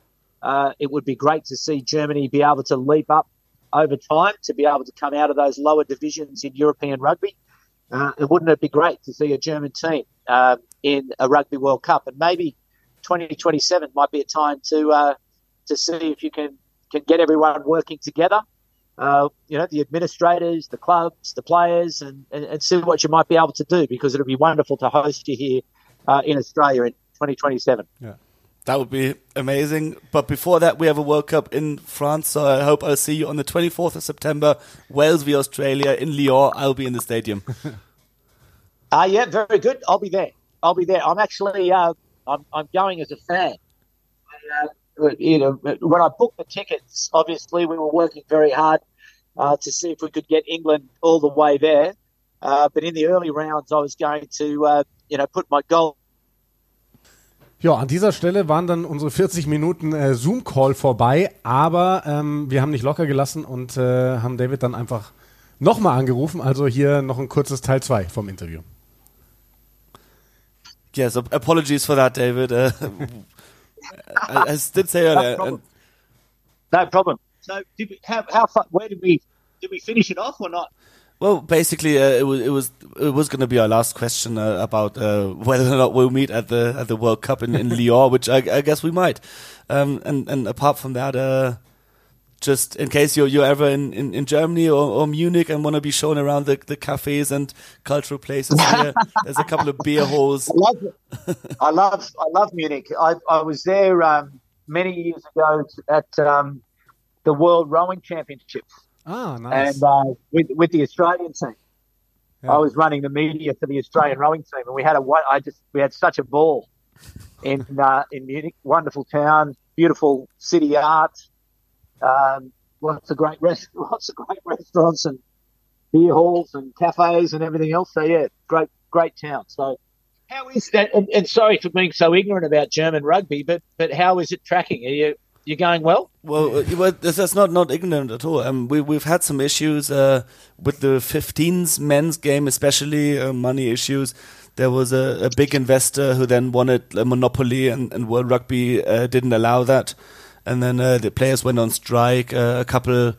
Uh, it would be great to see Germany be able to leap up over time to be able to come out of those lower divisions in European rugby. Uh, and wouldn't it be great to see a German team uh, in a Rugby World Cup? And maybe 2027 might be a time to uh, to see if you can can get everyone working together. Uh, you know, the administrators, the clubs, the players, and, and, and, see what you might be able to do because it'll be wonderful to host you here uh, in Australia in 2027. Yeah. That would be amazing. But before that, we have a World Cup in France. So I hope I'll see you on the 24th of September, Wales v Australia in Lyon. I'll be in the stadium. uh, yeah, very good. I'll be there. I'll be there. I'm actually, uh, I'm, I'm going as a fan. Uh, you know, when I booked the tickets, obviously we were working very hard uh, to see if we could get England all the way there. Uh, but in the early rounds, I was going to, uh, you know, put my goal Ja, an dieser Stelle waren dann unsere 40 Minuten äh, Zoom-Call vorbei, aber ähm, wir haben nicht locker gelassen und äh, haben David dann einfach nochmal angerufen. Also hier noch ein kurzes Teil 2 vom Interview. Yes, apologies for that, David. Uh, I, I did say earlier. No problem. No problem. So, did we, how, how far, where did we did we finish it off or not? Well, basically, uh, it was it was it was going to be our last question uh, about uh, whether or not we'll meet at the at the World Cup in, in Lyon, which I, I, guess we might. Um, and and apart from that, uh, just in case you're you're ever in, in, in Germany or, or Munich and want to be shown around the, the cafes and cultural places here, there's a couple of beer halls. I love I love I love Munich. I I was there um, many years ago at um, the World Rowing Championships Oh, nice. And uh, with with the Australian team, yeah. I was running the media for the Australian rowing team, and we had a I just we had such a ball in uh, in Munich. Wonderful town, beautiful city art, um, lots of great rest, lots of great restaurants and beer halls and cafes and everything else. So yeah, great great town. So how is that? And, and sorry for being so ignorant about German rugby, but but how is it tracking? Are you you're going well. Well, uh, that's not not ignorant at all. Um, we we've had some issues uh, with the 15s men's game, especially uh, money issues. There was a, a, big investor who then wanted a monopoly, and, and World Rugby uh, didn't allow that. And then uh, the players went on strike. Uh, a couple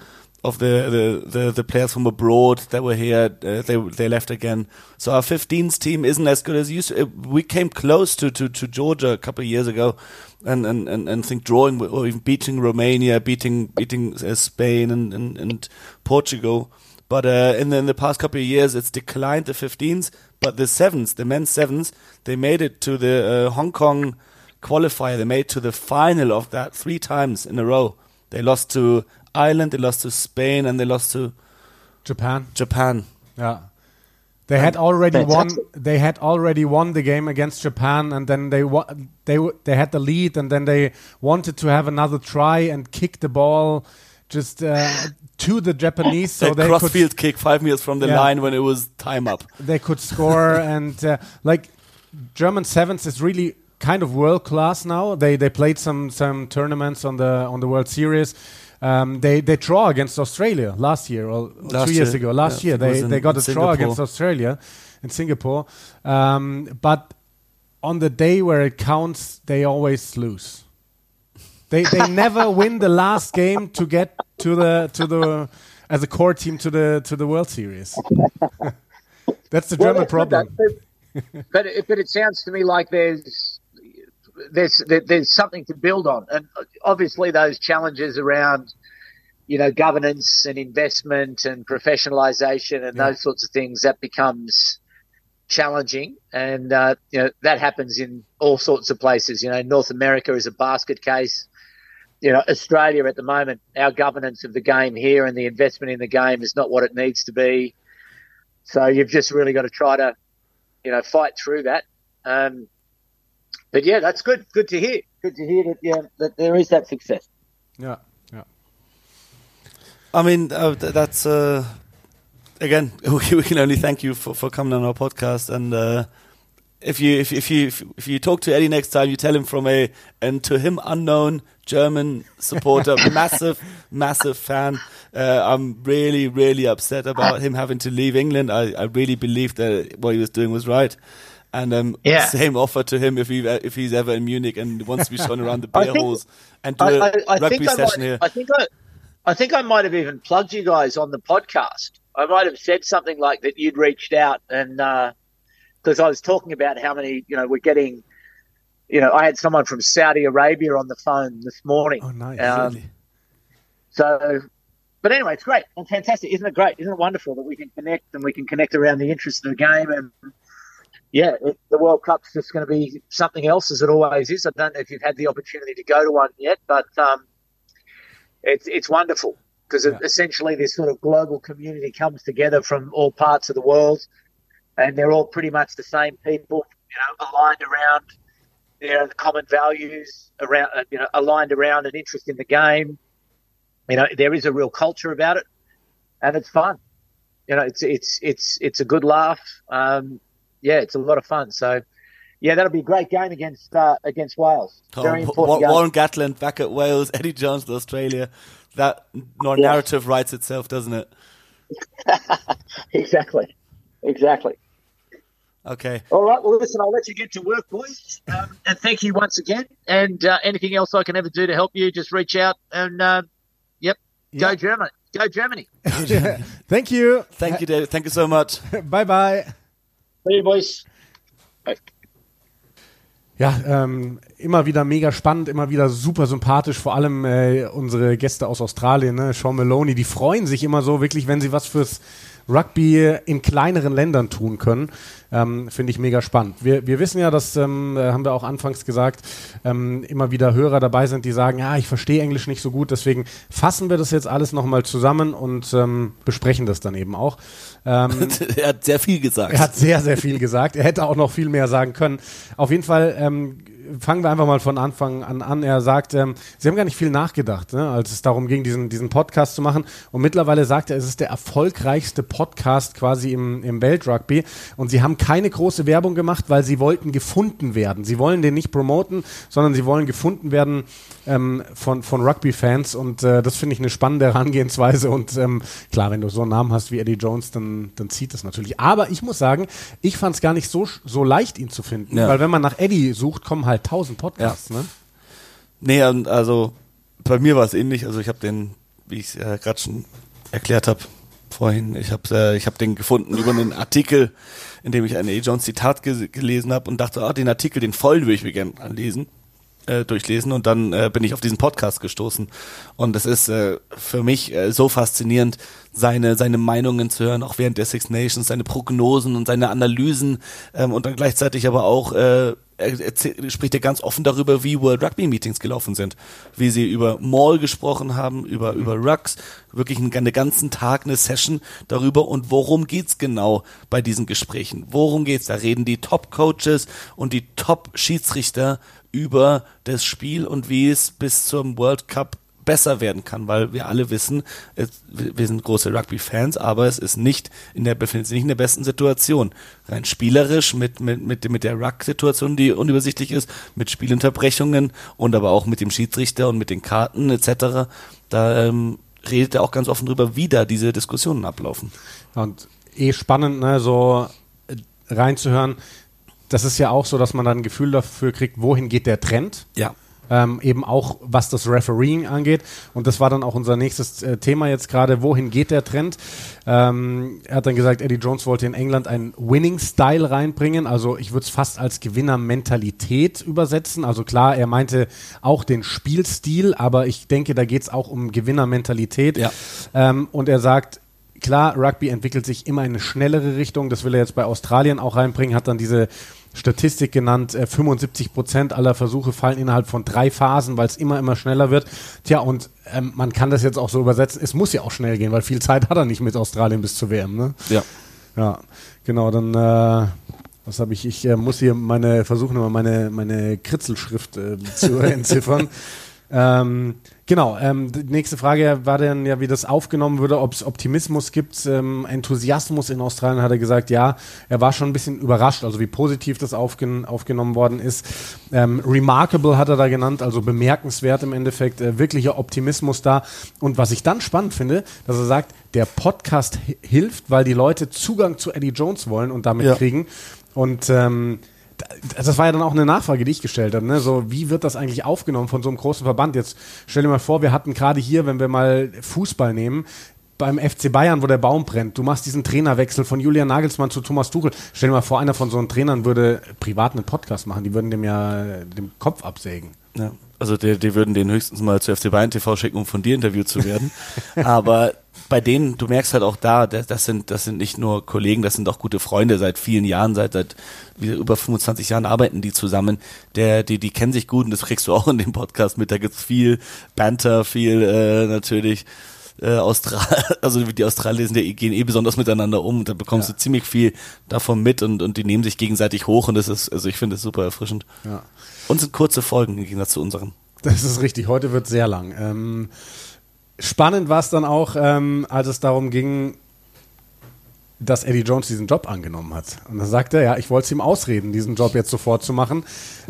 of the, the, the, the, players from abroad that were here, uh, they they left again. So our 15s team isn't as good as used to. We came close to, to, to Georgia a couple of years ago, and and, and, and think drawing or even beating Romania, beating beating uh, Spain and, and, and Portugal. But uh, in, the, in the past couple of years, it's declined the 15s. But the sevens, the men's sevens, they made it to the uh, Hong Kong qualifier. They made to the final of that three times in a row. They lost to Ireland, they lost to Spain, and they lost to Japan. Japan. Yeah. They had already won. They had already won the game against Japan, and then they they they had the lead, and then they wanted to have another try and kick the ball just uh, to the Japanese, so they crossfield kick five meters from the yeah, line when it was time up. They could score, and uh, like German sevens is really kind of world class now. They they played some some tournaments on the on the World Series um, they they draw against Australia last year or last two years year. ago. Last yeah, year they they got a Singapore. draw against Australia in Singapore, um, but on the day where it counts, they always lose. They they never win the last game to get to the to the as a core team to the to the World Series. That's the well, German problem. But, but, but it sounds to me like there's there's there's something to build on, and obviously those challenges around you know governance and investment and professionalization and yeah. those sorts of things that becomes challenging, and uh, you know that happens in all sorts of places. You know, North America is a basket case. You know, Australia at the moment, our governance of the game here and the investment in the game is not what it needs to be. So you've just really got to try to, you know, fight through that. Um, but yeah, that's good. Good to hear. Good to hear that yeah that there is that success. Yeah, yeah. I mean, uh, that's uh, again, we can only thank you for, for coming on our podcast. And uh, if you if, if you if, you talk to Eddie next time, you tell him from a and to him unknown German supporter, massive massive fan. Uh, I'm really really upset about him having to leave England. I, I really believe that what he was doing was right. And um, yeah. same offer to him if he if he's ever in Munich and wants to be shown around the beer think, halls and do I, a I, rugby session might, here. I think I, I think I might have even plugged you guys on the podcast. I might have said something like that. You'd reached out and because uh, I was talking about how many you know we're getting. You know, I had someone from Saudi Arabia on the phone this morning. Oh, nice. Um, really? So but anyway, it's great and fantastic. Isn't it great? Isn't it wonderful that we can connect and we can connect around the interest of the game and yeah, it, the World Cup's just going to be something else as it always is. I don't know if you've had the opportunity to go to one yet, but um, it's it's wonderful because yeah. essentially this sort of global community comes together from all parts of the world, and they're all pretty much the same people, you know, aligned around their common values, around uh, you know, aligned around an interest in the game. You know, there is a real culture about it, and it's fun. You know, it's it's it's it's a good laugh. Um, yeah, it's a lot of fun. So, yeah, that'll be a great game against uh, against Wales. Oh, Very important. Warren Gatland back at Wales, Eddie Jones to Australia. That narrative yeah. writes itself, doesn't it? exactly, exactly. Okay. All right. Well, listen, I'll let you get to work, boys. Um, and thank you once again. And uh, anything else I can ever do to help you, just reach out. And uh, yep, yep, go Germany. Go Germany. thank you. Thank you, David. Thank you so much. bye bye. Hey, Boys. Ja, ähm, immer wieder mega spannend, immer wieder super sympathisch, vor allem äh, unsere Gäste aus Australien, ne? Sean Maloney, die freuen sich immer so wirklich, wenn sie was fürs Rugby in kleineren Ländern tun können. Ähm, Finde ich mega spannend. Wir, wir wissen ja, dass, ähm, äh, haben wir auch anfangs gesagt, ähm, immer wieder Hörer dabei sind, die sagen, ja, ich verstehe Englisch nicht so gut, deswegen fassen wir das jetzt alles nochmal zusammen und ähm, besprechen das dann eben auch. Ähm, er hat sehr viel gesagt. Er hat sehr, sehr viel gesagt. Er hätte auch noch viel mehr sagen können. Auf jeden Fall ähm, fangen wir einfach mal von Anfang an an. Er sagt, ähm, sie haben gar nicht viel nachgedacht, ne, als es darum ging, diesen, diesen Podcast zu machen. Und mittlerweile sagt er, es ist der erfolgreichste Podcast quasi im, im Weltrugby. Und sie haben keine große Werbung gemacht, weil sie wollten gefunden werden. Sie wollen den nicht promoten, sondern sie wollen gefunden werden ähm, von, von Rugby-Fans. Und äh, das finde ich eine spannende Herangehensweise. Und ähm, klar, wenn du so einen Namen hast wie Eddie Jones, dann, dann zieht das natürlich. Aber ich muss sagen, ich fand es gar nicht so, so leicht, ihn zu finden. Ja. Weil wenn man nach Eddie sucht, kommen halt tausend Podcasts. Ja. Ne? Nee, also bei mir war es ähnlich. Also ich habe den, wie ich es äh, gerade schon erklärt habe vorhin, ich habe äh, ich hab den gefunden über einen Artikel, in dem ich ein A. Jones Zitat ge gelesen habe und dachte, ah, den Artikel, den vollen würde ich mir gerne anlesen äh, durchlesen und dann äh, bin ich auf diesen Podcast gestoßen. Und es ist äh, für mich äh, so faszinierend, seine, seine Meinungen zu hören, auch während der Six Nations, seine Prognosen und seine Analysen ähm, und dann gleichzeitig aber auch äh, er, er spricht ja ganz offen darüber, wie World Rugby Meetings gelaufen sind, wie sie über Mall gesprochen haben, über über Rucks, wirklich einen, einen ganzen Tag eine Session darüber und worum geht's genau bei diesen Gesprächen? Worum geht's? Da reden die Top Coaches und die Top Schiedsrichter über das Spiel und wie es bis zum World Cup besser werden kann, weil wir alle wissen, es, wir sind große Rugby-Fans, aber es ist nicht in der befindet sich nicht in der besten Situation. Rein spielerisch mit mit mit, mit der Ruck-Situation, die unübersichtlich ist, mit Spielunterbrechungen und aber auch mit dem Schiedsrichter und mit den Karten etc. Da ähm, redet er auch ganz offen drüber, wie da diese Diskussionen ablaufen. Und eh spannend, ne, so äh, reinzuhören das ist ja auch so, dass man dann ein Gefühl dafür kriegt, wohin geht der Trend. Ja. Ähm, eben auch was das Refereeing angeht. Und das war dann auch unser nächstes äh, Thema jetzt gerade. Wohin geht der Trend? Ähm, er hat dann gesagt, Eddie Jones wollte in England einen Winning-Style reinbringen. Also ich würde es fast als Gewinnermentalität übersetzen. Also klar, er meinte auch den Spielstil, aber ich denke, da geht es auch um Gewinnermentalität. Ja. Ähm, und er sagt, klar, Rugby entwickelt sich immer in eine schnellere Richtung. Das will er jetzt bei Australien auch reinbringen. Hat dann diese Statistik genannt, äh, 75 Prozent aller Versuche fallen innerhalb von drei Phasen, weil es immer, immer schneller wird. Tja, und ähm, man kann das jetzt auch so übersetzen, es muss ja auch schnell gehen, weil viel Zeit hat er nicht mit Australien bis zur WM. Ne? Ja. Ja, genau, dann äh, was habe ich? Ich äh, muss hier meine versuchen, immer meine, meine Kritzelschrift äh, zu entziffern. Ähm, genau, ähm, die nächste Frage war dann ja, wie das aufgenommen würde, ob es Optimismus gibt, ähm, Enthusiasmus in Australien, hat er gesagt, ja, er war schon ein bisschen überrascht, also wie positiv das aufgen aufgenommen worden ist. Ähm, remarkable hat er da genannt, also bemerkenswert im Endeffekt, äh, wirklicher Optimismus da. Und was ich dann spannend finde, dass er sagt, der Podcast hilft, weil die Leute Zugang zu Eddie Jones wollen und damit ja. kriegen. Und ähm, das war ja dann auch eine Nachfrage, die ich gestellt habe. Ne? So, wie wird das eigentlich aufgenommen von so einem großen Verband? Jetzt stell dir mal vor, wir hatten gerade hier, wenn wir mal Fußball nehmen, beim FC Bayern, wo der Baum brennt. Du machst diesen Trainerwechsel von Julian Nagelsmann zu Thomas Tuchel. Stell dir mal vor, einer von so einen Trainern würde privat einen Podcast machen. Die würden dem ja den Kopf absägen. Ja. Also die, die würden den höchstens mal zu FC Bayern TV schicken, um von dir interviewt zu werden. Aber bei denen, du merkst halt auch da, das sind, das sind nicht nur Kollegen, das sind auch gute Freunde seit vielen Jahren, seit, seit über 25 Jahren arbeiten die zusammen. Der, die, die kennen sich gut und das kriegst du auch in dem Podcast mit. Da gibt's viel Banter, viel äh, natürlich äh, Austral also die Australier sind ja, gehen eh besonders miteinander um und da bekommst ja. du ziemlich viel davon mit und, und die nehmen sich gegenseitig hoch und das ist, also ich finde es super erfrischend. Ja. Und sind kurze Folgen im Gegensatz zu unseren. Das ist richtig, heute wird sehr lang. Ähm, spannend war es dann auch, ähm, als es darum ging, dass Eddie Jones diesen Job angenommen hat. Und dann sagte er, ja, ich wollte es ihm ausreden, diesen Job jetzt sofort zu machen.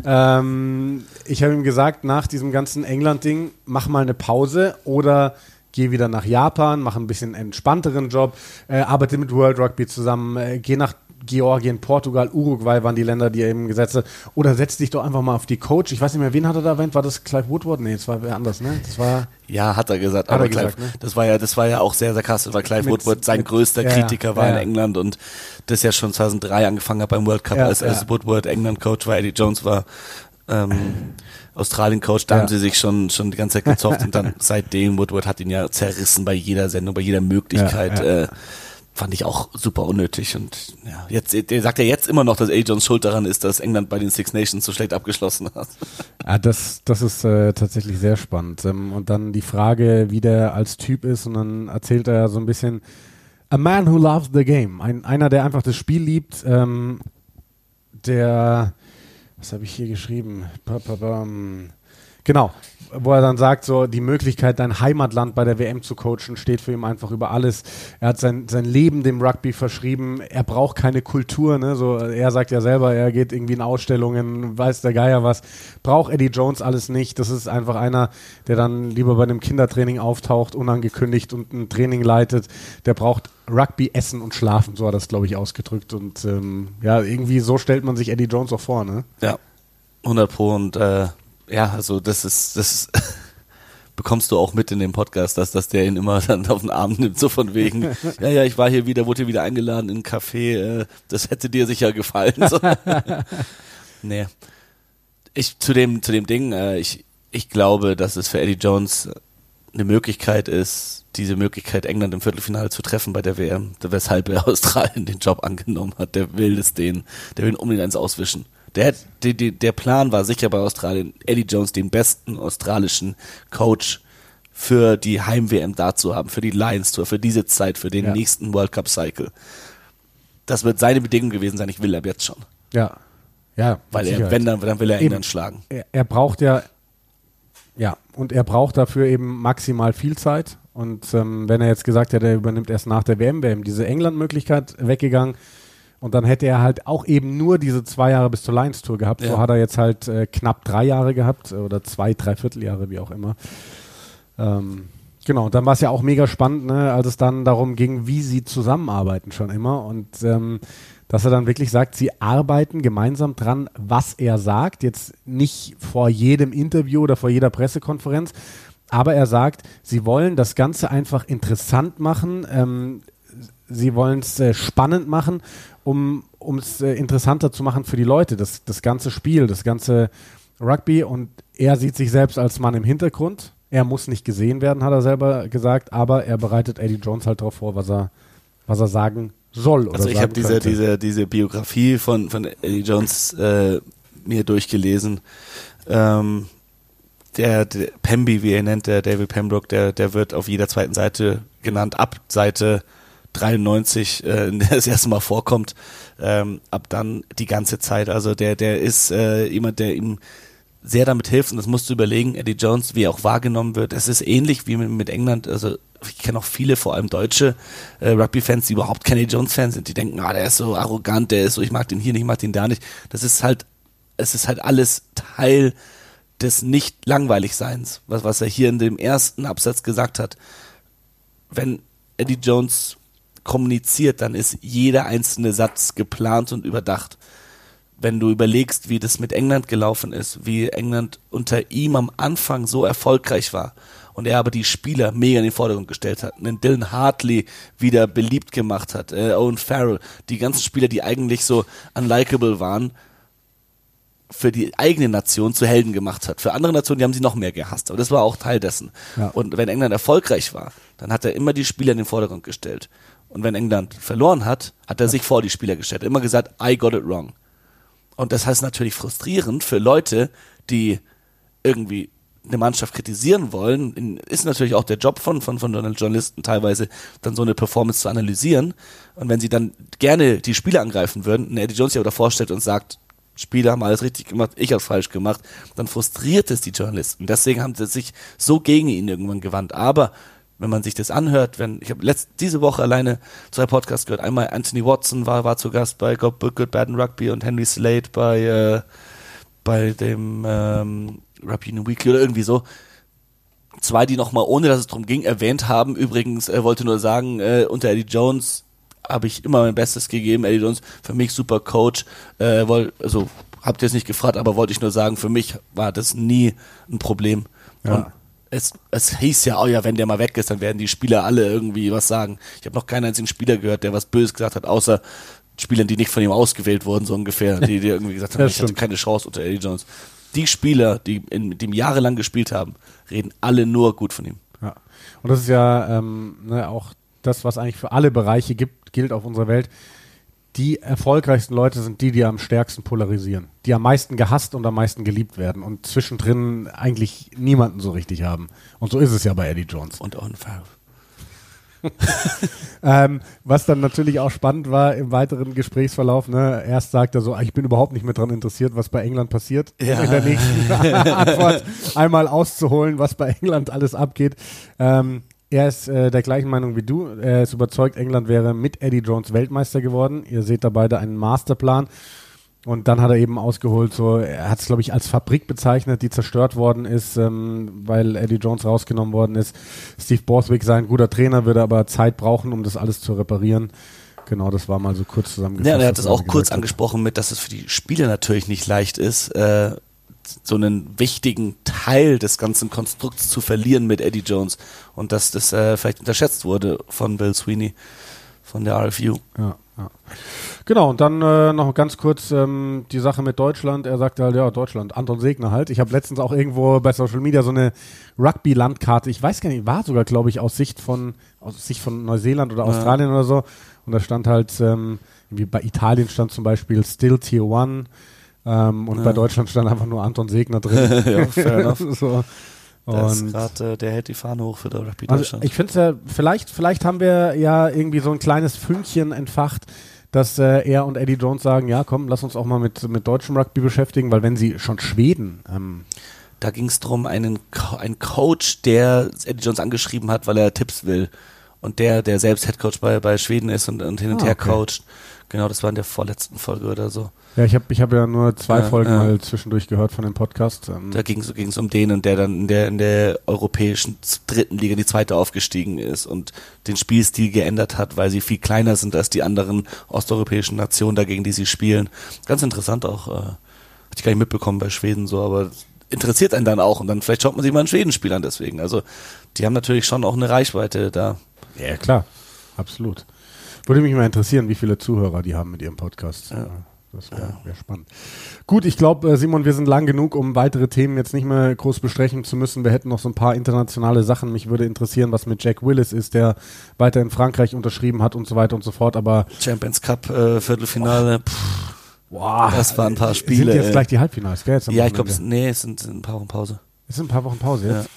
Ähm, ich habe ihm gesagt, nach diesem ganzen England-Ding, mach mal eine Pause oder geh wieder nach Japan, mach ein bisschen entspannteren Job, äh, arbeite mit World Rugby zusammen, äh, geh nach Georgien, Portugal, Uruguay waren die Länder, die er eben gesetzt hat. Oder setz dich doch einfach mal auf die Coach. Ich weiß nicht mehr, wen hat er da erwähnt? War das Clive Woodward? Nee, das war wer anders, ne? Das war. Ja, hat er gesagt. Hat aber er Clive, gesagt, ne? das war ja, das war ja auch sehr, sehr krass, weil Clive mit, Woodward sein mit, größter ja, Kritiker war ja, in England und das ja schon 2003 angefangen hat beim World Cup, als, als Woodward England Coach war, Eddie Jones war. Ähm, Australien-Coach, da ja. haben sie sich schon, schon die ganze Zeit gezofft und dann seitdem, Woodward hat ihn ja zerrissen bei jeder Sendung, bei jeder Möglichkeit. Ja, ja. Äh, fand ich auch super unnötig und ja, jetzt, der sagt ja jetzt immer noch, dass A. Jones schuld daran ist, dass England bei den Six Nations so schlecht abgeschlossen hat. Ja, das, das ist äh, tatsächlich sehr spannend. Ähm, und dann die Frage, wie der als Typ ist und dann erzählt er so ein bisschen, a man who loves the game. Ein, einer, der einfach das Spiel liebt, ähm, der was habe ich hier geschrieben? Genau, wo er dann sagt, so die Möglichkeit, dein Heimatland bei der WM zu coachen, steht für ihn einfach über alles. Er hat sein, sein Leben dem Rugby verschrieben. Er braucht keine Kultur. Ne? So, er sagt ja selber, er geht irgendwie in Ausstellungen, weiß der Geier was. Braucht Eddie Jones alles nicht. Das ist einfach einer, der dann lieber bei einem Kindertraining auftaucht, unangekündigt und ein Training leitet. Der braucht Rugby, Essen und Schlafen. So hat das, glaube ich, ausgedrückt. Und ähm, ja, irgendwie so stellt man sich Eddie Jones auch vor. Ne? Ja, 100 Pro und äh ja, also das ist, das ist, bekommst du auch mit in dem Podcast, dass, dass der ihn immer dann auf den Arm nimmt, so von wegen, ja, ja, ich war hier wieder, wurde hier wieder eingeladen in ein Café, äh, das hätte dir sicher gefallen. So. nee. Ich, zu dem, zu dem Ding, äh, ich, ich glaube, dass es für Eddie Jones eine Möglichkeit ist, diese Möglichkeit, England im Viertelfinale zu treffen bei der WM, weshalb er Australien den Job angenommen hat. Der will es den, der will unbedingt eins auswischen. Der, der, der Plan war sicher bei Australien, Eddie Jones den besten australischen Coach für die Heim-WM da zu haben, für die Lions Tour, für diese Zeit, für den ja. nächsten World Cup Cycle. Das wird seine Bedingung gewesen sein, ich will er jetzt schon. Ja. Ja. Weil er, wenn dann, dann will er England schlagen. Er, er braucht ja, ja, und er braucht dafür eben maximal viel Zeit. Und ähm, wenn er jetzt gesagt hätte, er übernimmt erst nach der WM, wäre ihm diese England-Möglichkeit weggegangen. Und dann hätte er halt auch eben nur diese zwei Jahre bis zur Lions Tour gehabt. Ja. So hat er jetzt halt äh, knapp drei Jahre gehabt oder zwei, drei Vierteljahre, wie auch immer. Ähm, genau, und dann war es ja auch mega spannend, ne, als es dann darum ging, wie sie zusammenarbeiten schon immer. Und ähm, dass er dann wirklich sagt, sie arbeiten gemeinsam dran, was er sagt. Jetzt nicht vor jedem Interview oder vor jeder Pressekonferenz, aber er sagt, sie wollen das Ganze einfach interessant machen. Ähm, sie wollen es äh, spannend machen um es äh, interessanter zu machen für die Leute, das, das ganze Spiel, das ganze Rugby. Und er sieht sich selbst als Mann im Hintergrund. Er muss nicht gesehen werden, hat er selber gesagt, aber er bereitet Eddie Jones halt darauf vor, was er, was er sagen soll. also ich habe diese, diese, diese Biografie von, von Eddie Jones äh, mir durchgelesen. Ähm, der, der Pemby, wie er nennt, der David Pembroke, der, der wird auf jeder zweiten Seite genannt, ab Seite 93, äh, in der das erste Mal vorkommt, ähm, ab dann die ganze Zeit. Also der, der ist äh, jemand, der ihm sehr damit hilft und das musst du überlegen, Eddie Jones, wie er auch wahrgenommen wird. Es ist ähnlich wie mit, mit England, also ich kenne auch viele, vor allem deutsche äh, Rugby-Fans, die überhaupt keine Jones-Fans sind, die denken, ah, der ist so arrogant, der ist so, ich mag den hier nicht, ich mag den da nicht. Das ist halt, es ist halt alles Teil des nicht langweilig Seins, was, was er hier in dem ersten Absatz gesagt hat. Wenn Eddie Jones kommuniziert, dann ist jeder einzelne Satz geplant und überdacht. Wenn du überlegst, wie das mit England gelaufen ist, wie England unter ihm am Anfang so erfolgreich war und er aber die Spieler mega in den Vordergrund gestellt hat, einen Dylan Hartley wieder beliebt gemacht hat, äh, Owen Farrell, die ganzen Spieler, die eigentlich so unlikable waren, für die eigene Nation zu Helden gemacht hat. Für andere Nationen, die haben sie noch mehr gehasst. Aber das war auch Teil dessen. Ja. Und wenn England erfolgreich war, dann hat er immer die Spieler in den Vordergrund gestellt. Und wenn England verloren hat, hat er sich vor die Spieler gestellt. Immer gesagt, I got it wrong. Und das heißt natürlich frustrierend für Leute, die irgendwie eine Mannschaft kritisieren wollen, ist natürlich auch der Job von, von, von Journalisten teilweise, dann so eine Performance zu analysieren. Und wenn sie dann gerne die Spieler angreifen würden, Eddie Jones sich aber davor stellt und sagt, Spieler haben alles richtig gemacht, ich habe falsch gemacht, dann frustriert es die Journalisten. Deswegen haben sie sich so gegen ihn irgendwann gewandt. Aber wenn man sich das anhört, wenn ich habe diese Woche alleine zwei Podcasts gehört. Einmal Anthony Watson war war zu Gast bei Good, Good Bad and Rugby und Henry Slade bei äh, bei dem ähm, Rugby New Weekly oder irgendwie so. Zwei, die nochmal, ohne dass es drum ging, erwähnt haben. Übrigens, er wollte nur sagen, äh, unter Eddie Jones habe ich immer mein Bestes gegeben. Eddie Jones, für mich super Coach. Äh, wollt, also habt ihr es nicht gefragt, aber wollte ich nur sagen, für mich war das nie ein Problem. Ja. Und es, es hieß ja, oh ja, wenn der mal weg ist, dann werden die Spieler alle irgendwie was sagen. Ich habe noch keinen einzigen Spieler gehört, der was Böses gesagt hat, außer Spielern, die nicht von ihm ausgewählt wurden, so ungefähr, die, die irgendwie gesagt haben, ich hatte keine Chance unter Eddie Jones. Die Spieler, die in, mit ihm jahrelang gespielt haben, reden alle nur gut von ihm. Ja. Und das ist ja ähm, ne, auch das, was eigentlich für alle Bereiche gibt, gilt auf unserer Welt die erfolgreichsten Leute sind die, die am stärksten polarisieren, die am meisten gehasst und am meisten geliebt werden und zwischendrin eigentlich niemanden so richtig haben. Und so ist es ja bei Eddie Jones. Und Farrell. ähm, was dann natürlich auch spannend war im weiteren Gesprächsverlauf, ne, erst sagt er so, ah, ich bin überhaupt nicht mehr daran interessiert, was bei England passiert. Ja. In der nächsten Antwort einmal auszuholen, was bei England alles abgeht. Ähm, er ist äh, der gleichen Meinung wie du. Er ist überzeugt, England wäre mit Eddie Jones Weltmeister geworden. Ihr seht da beide einen Masterplan. Und dann hat er eben ausgeholt, so, er hat es, glaube ich, als Fabrik bezeichnet, die zerstört worden ist, ähm, weil Eddie Jones rausgenommen worden ist. Steve Borthwick sei ein guter Trainer, würde aber Zeit brauchen, um das alles zu reparieren. Genau, das war mal so kurz zusammengefasst. Ja, er hat es auch kurz hat. angesprochen mit, dass es für die Spieler natürlich nicht leicht ist, äh, so einen wichtigen Teil des ganzen Konstrukts zu verlieren mit Eddie Jones und dass das äh, vielleicht unterschätzt wurde von Bill Sweeney von der RFU. Ja, ja. Genau, und dann äh, noch ganz kurz ähm, die Sache mit Deutschland. Er sagte halt, ja, Deutschland, Anton Segner halt. Ich habe letztens auch irgendwo bei Social Media so eine Rugby-Landkarte, ich weiß gar nicht, war sogar, glaube ich, aus Sicht von aus Sicht von Neuseeland oder Australien oder so. Und da stand halt, ähm, wie bei Italien stand zum Beispiel Still Tier One. Ähm, und bei Deutschland stand einfach nur Anton Segner drin. ja, fair enough. so. Und gerade, äh, der hält die Fahne hoch für Rugby also Deutschland. ich finde es ja, vielleicht, vielleicht haben wir ja irgendwie so ein kleines Fünkchen entfacht, dass äh, er und Eddie Jones sagen, ja komm, lass uns auch mal mit, mit deutschem Rugby beschäftigen, weil wenn sie schon Schweden, ähm, Da ging es darum, einen, einen Coach, der Eddie Jones angeschrieben hat, weil er Tipps will. Und der, der selbst Headcoach bei, bei Schweden ist und, und hin und Ah, her okay. coacht. Genau, das war in der vorletzten Folge oder so. ja, ich habe ich hab ja nur zwei Ja, Folgen ja. mal zwischendurch gehört von dem Podcast. Ähm, Da ging es um den und der dann in der, in der europäischen dritten Liga, die zweite aufgestiegen ist und den Spielstil geändert hat, weil sie viel kleiner sind als die anderen osteuropäischen Nationen, dagegen die sie spielen. Ganz interessant auch. Äh, hatte ich gar nicht mitbekommen bei Schweden so, aber interessiert einen dann auch und dann vielleicht schaut man sich mal ein Schwedenspiel an deswegen. Also die haben natürlich schon auch eine Reichweite da. ja, klar, absolut. Würde mich mal interessieren, wie viele Zuhörer die haben mit ihrem Podcast. Ja. Das wäre wär spannend. Gut, ich glaube, äh, Simon, wir sind lang genug, um weitere Themen jetzt nicht mehr groß besprechen zu müssen. Wir hätten noch so ein paar internationale Sachen. Mich würde interessieren, was mit Jack Willis ist, der weiter in Frankreich unterschrieben hat und so weiter und so fort. Aber Champions Cup äh, Viertelfinale. Pff, boah, Das waren ein paar Sind Spiele, jetzt ey. gleich die Halbfinals, gell? Ja, ich glaube, nee, es sind, sind ein paar Wochen Pause. es sind ein paar Wochen Pause jetzt.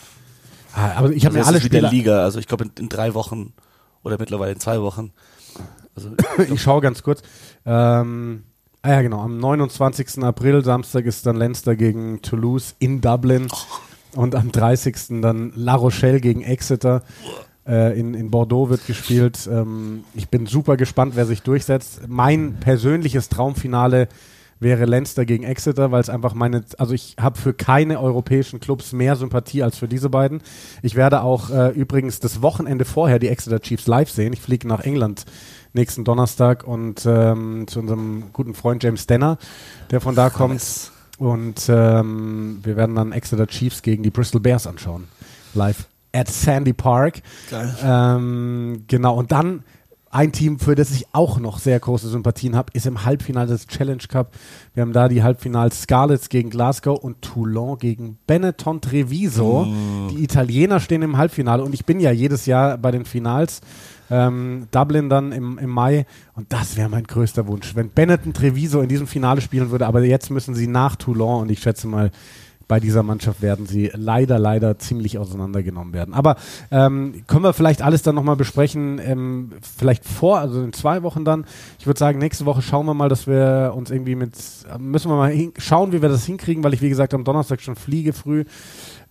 Ah, aber ich habe Also mir alle Spiele. Liga, also ich glaube in, in drei Wochen oder mittlerweile in zwei Wochen. Also ich schaue ganz kurz. Ähm, ah ja, genau. Am 29. April, Samstag, ist dann Leinster gegen Toulouse in Dublin. Und am 30. dann La Rochelle gegen Exeter. Äh, in, in Bordeaux wird gespielt. Ähm, ich bin super gespannt, wer sich durchsetzt. Mein persönliches Traumfinale wäre Leinster gegen Exeter, weil es einfach meine, also ich habe für keine europäischen Clubs mehr Sympathie als für diese beiden. Ich werde auch äh, übrigens das Wochenende vorher die Exeter Chiefs live sehen. Ich fliege nach England nächsten Donnerstag und ähm, zu unserem guten Freund James Denner, der von da kommt. Und ähm, wir werden dann Exeter Chiefs gegen die Bristol Bears anschauen. Live at Sandy Park. Geil. Ähm, genau, und dann ein Team, für das ich auch noch sehr große Sympathien habe, ist im Halbfinale des Challenge Cup. Wir haben da die Halbfinals Scarlets gegen Glasgow und Toulon gegen Benetton Treviso. Die Italiener stehen im Halbfinale und ich bin ja jedes Jahr bei den Finals. Ähm, Dublin dann im, im Mai und das wäre mein größter Wunsch, wenn Benetton Treviso in diesem Finale spielen würde, aber jetzt müssen sie nach Toulon und ich schätze mal, bei dieser Mannschaft werden sie leider, leider ziemlich auseinandergenommen werden. Aber ähm, können wir vielleicht alles dann nochmal besprechen, ähm, vielleicht vor, also in zwei Wochen dann. Ich würde sagen, nächste Woche schauen wir mal, dass wir uns irgendwie mit, äh, müssen wir mal schauen, wie wir das hinkriegen, weil ich, wie gesagt, am Donnerstag schon fliege früh.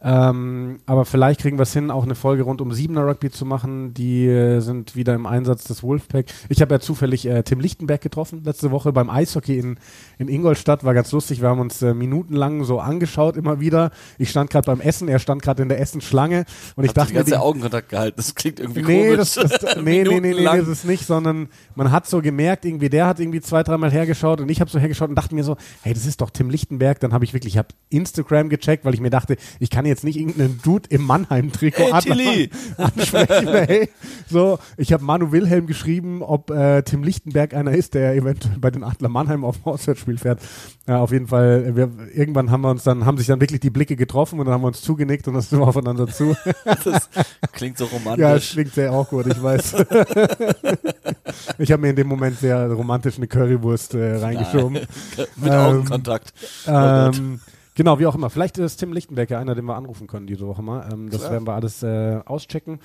Ähm, aber vielleicht kriegen wir es hin, auch eine Folge rund um Siebener Rugby zu machen. Die äh, sind wieder im Einsatz des Wolfpack. Ich habe ja zufällig äh, Tim Lichtenberg getroffen letzte Woche beim Eishockey in, in Ingolstadt. War ganz lustig. Wir haben uns äh, minutenlang so angeschaut immer wieder. Ich stand gerade beim Essen, er stand gerade in der Essenschlange und ich Habt dachte die ganze die- Augenkontakt gehalten. Das klingt irgendwie Nee, komisch. das, das, nee, nee, nee, nee, Minutenlang. das ist nicht, sondern man hat so gemerkt, irgendwie der hat irgendwie zwei, dreimal hergeschaut und ich habe so hergeschaut und dachte mir so, hey, das ist doch Tim Lichtenberg. Dann habe ich wirklich, ich habe Instagram gecheckt, weil ich mir dachte, ich kann jetzt nicht irgendeinen Dude im Mannheim-Trikot Hey, ansprechen. hey, so, ich habe Manu Wilhelm geschrieben, ob äh, Tim Lichtenberg einer ist, der eventuell bei den Adler Mannheim auf dem Auswärtsspiel fährt. Ja, auf jeden Fall, wir, irgendwann haben wir uns dann, haben sich dann wirklich die Blicke getroffen und dann haben wir uns zugenickt und dann sind wir aufeinander zu. Das klingt so Ja, es romantisch. klingt sehr auch gut, ich weiß. ich habe mir in dem Moment sehr romantisch eine Currywurst äh, reingeschoben. Mit Ähm, Augenkontakt. Oh. Ähm, Genau, wie auch immer. Vielleicht ist Tim Lichtenberger einer, den wir anrufen können diese Woche mal. Ähm, das Klar. werden wir alles äh, auschecken.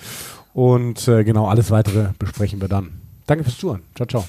Und äh, genau, alles weitere besprechen wir dann. Danke fürs Zuhören. Ciao, ciao.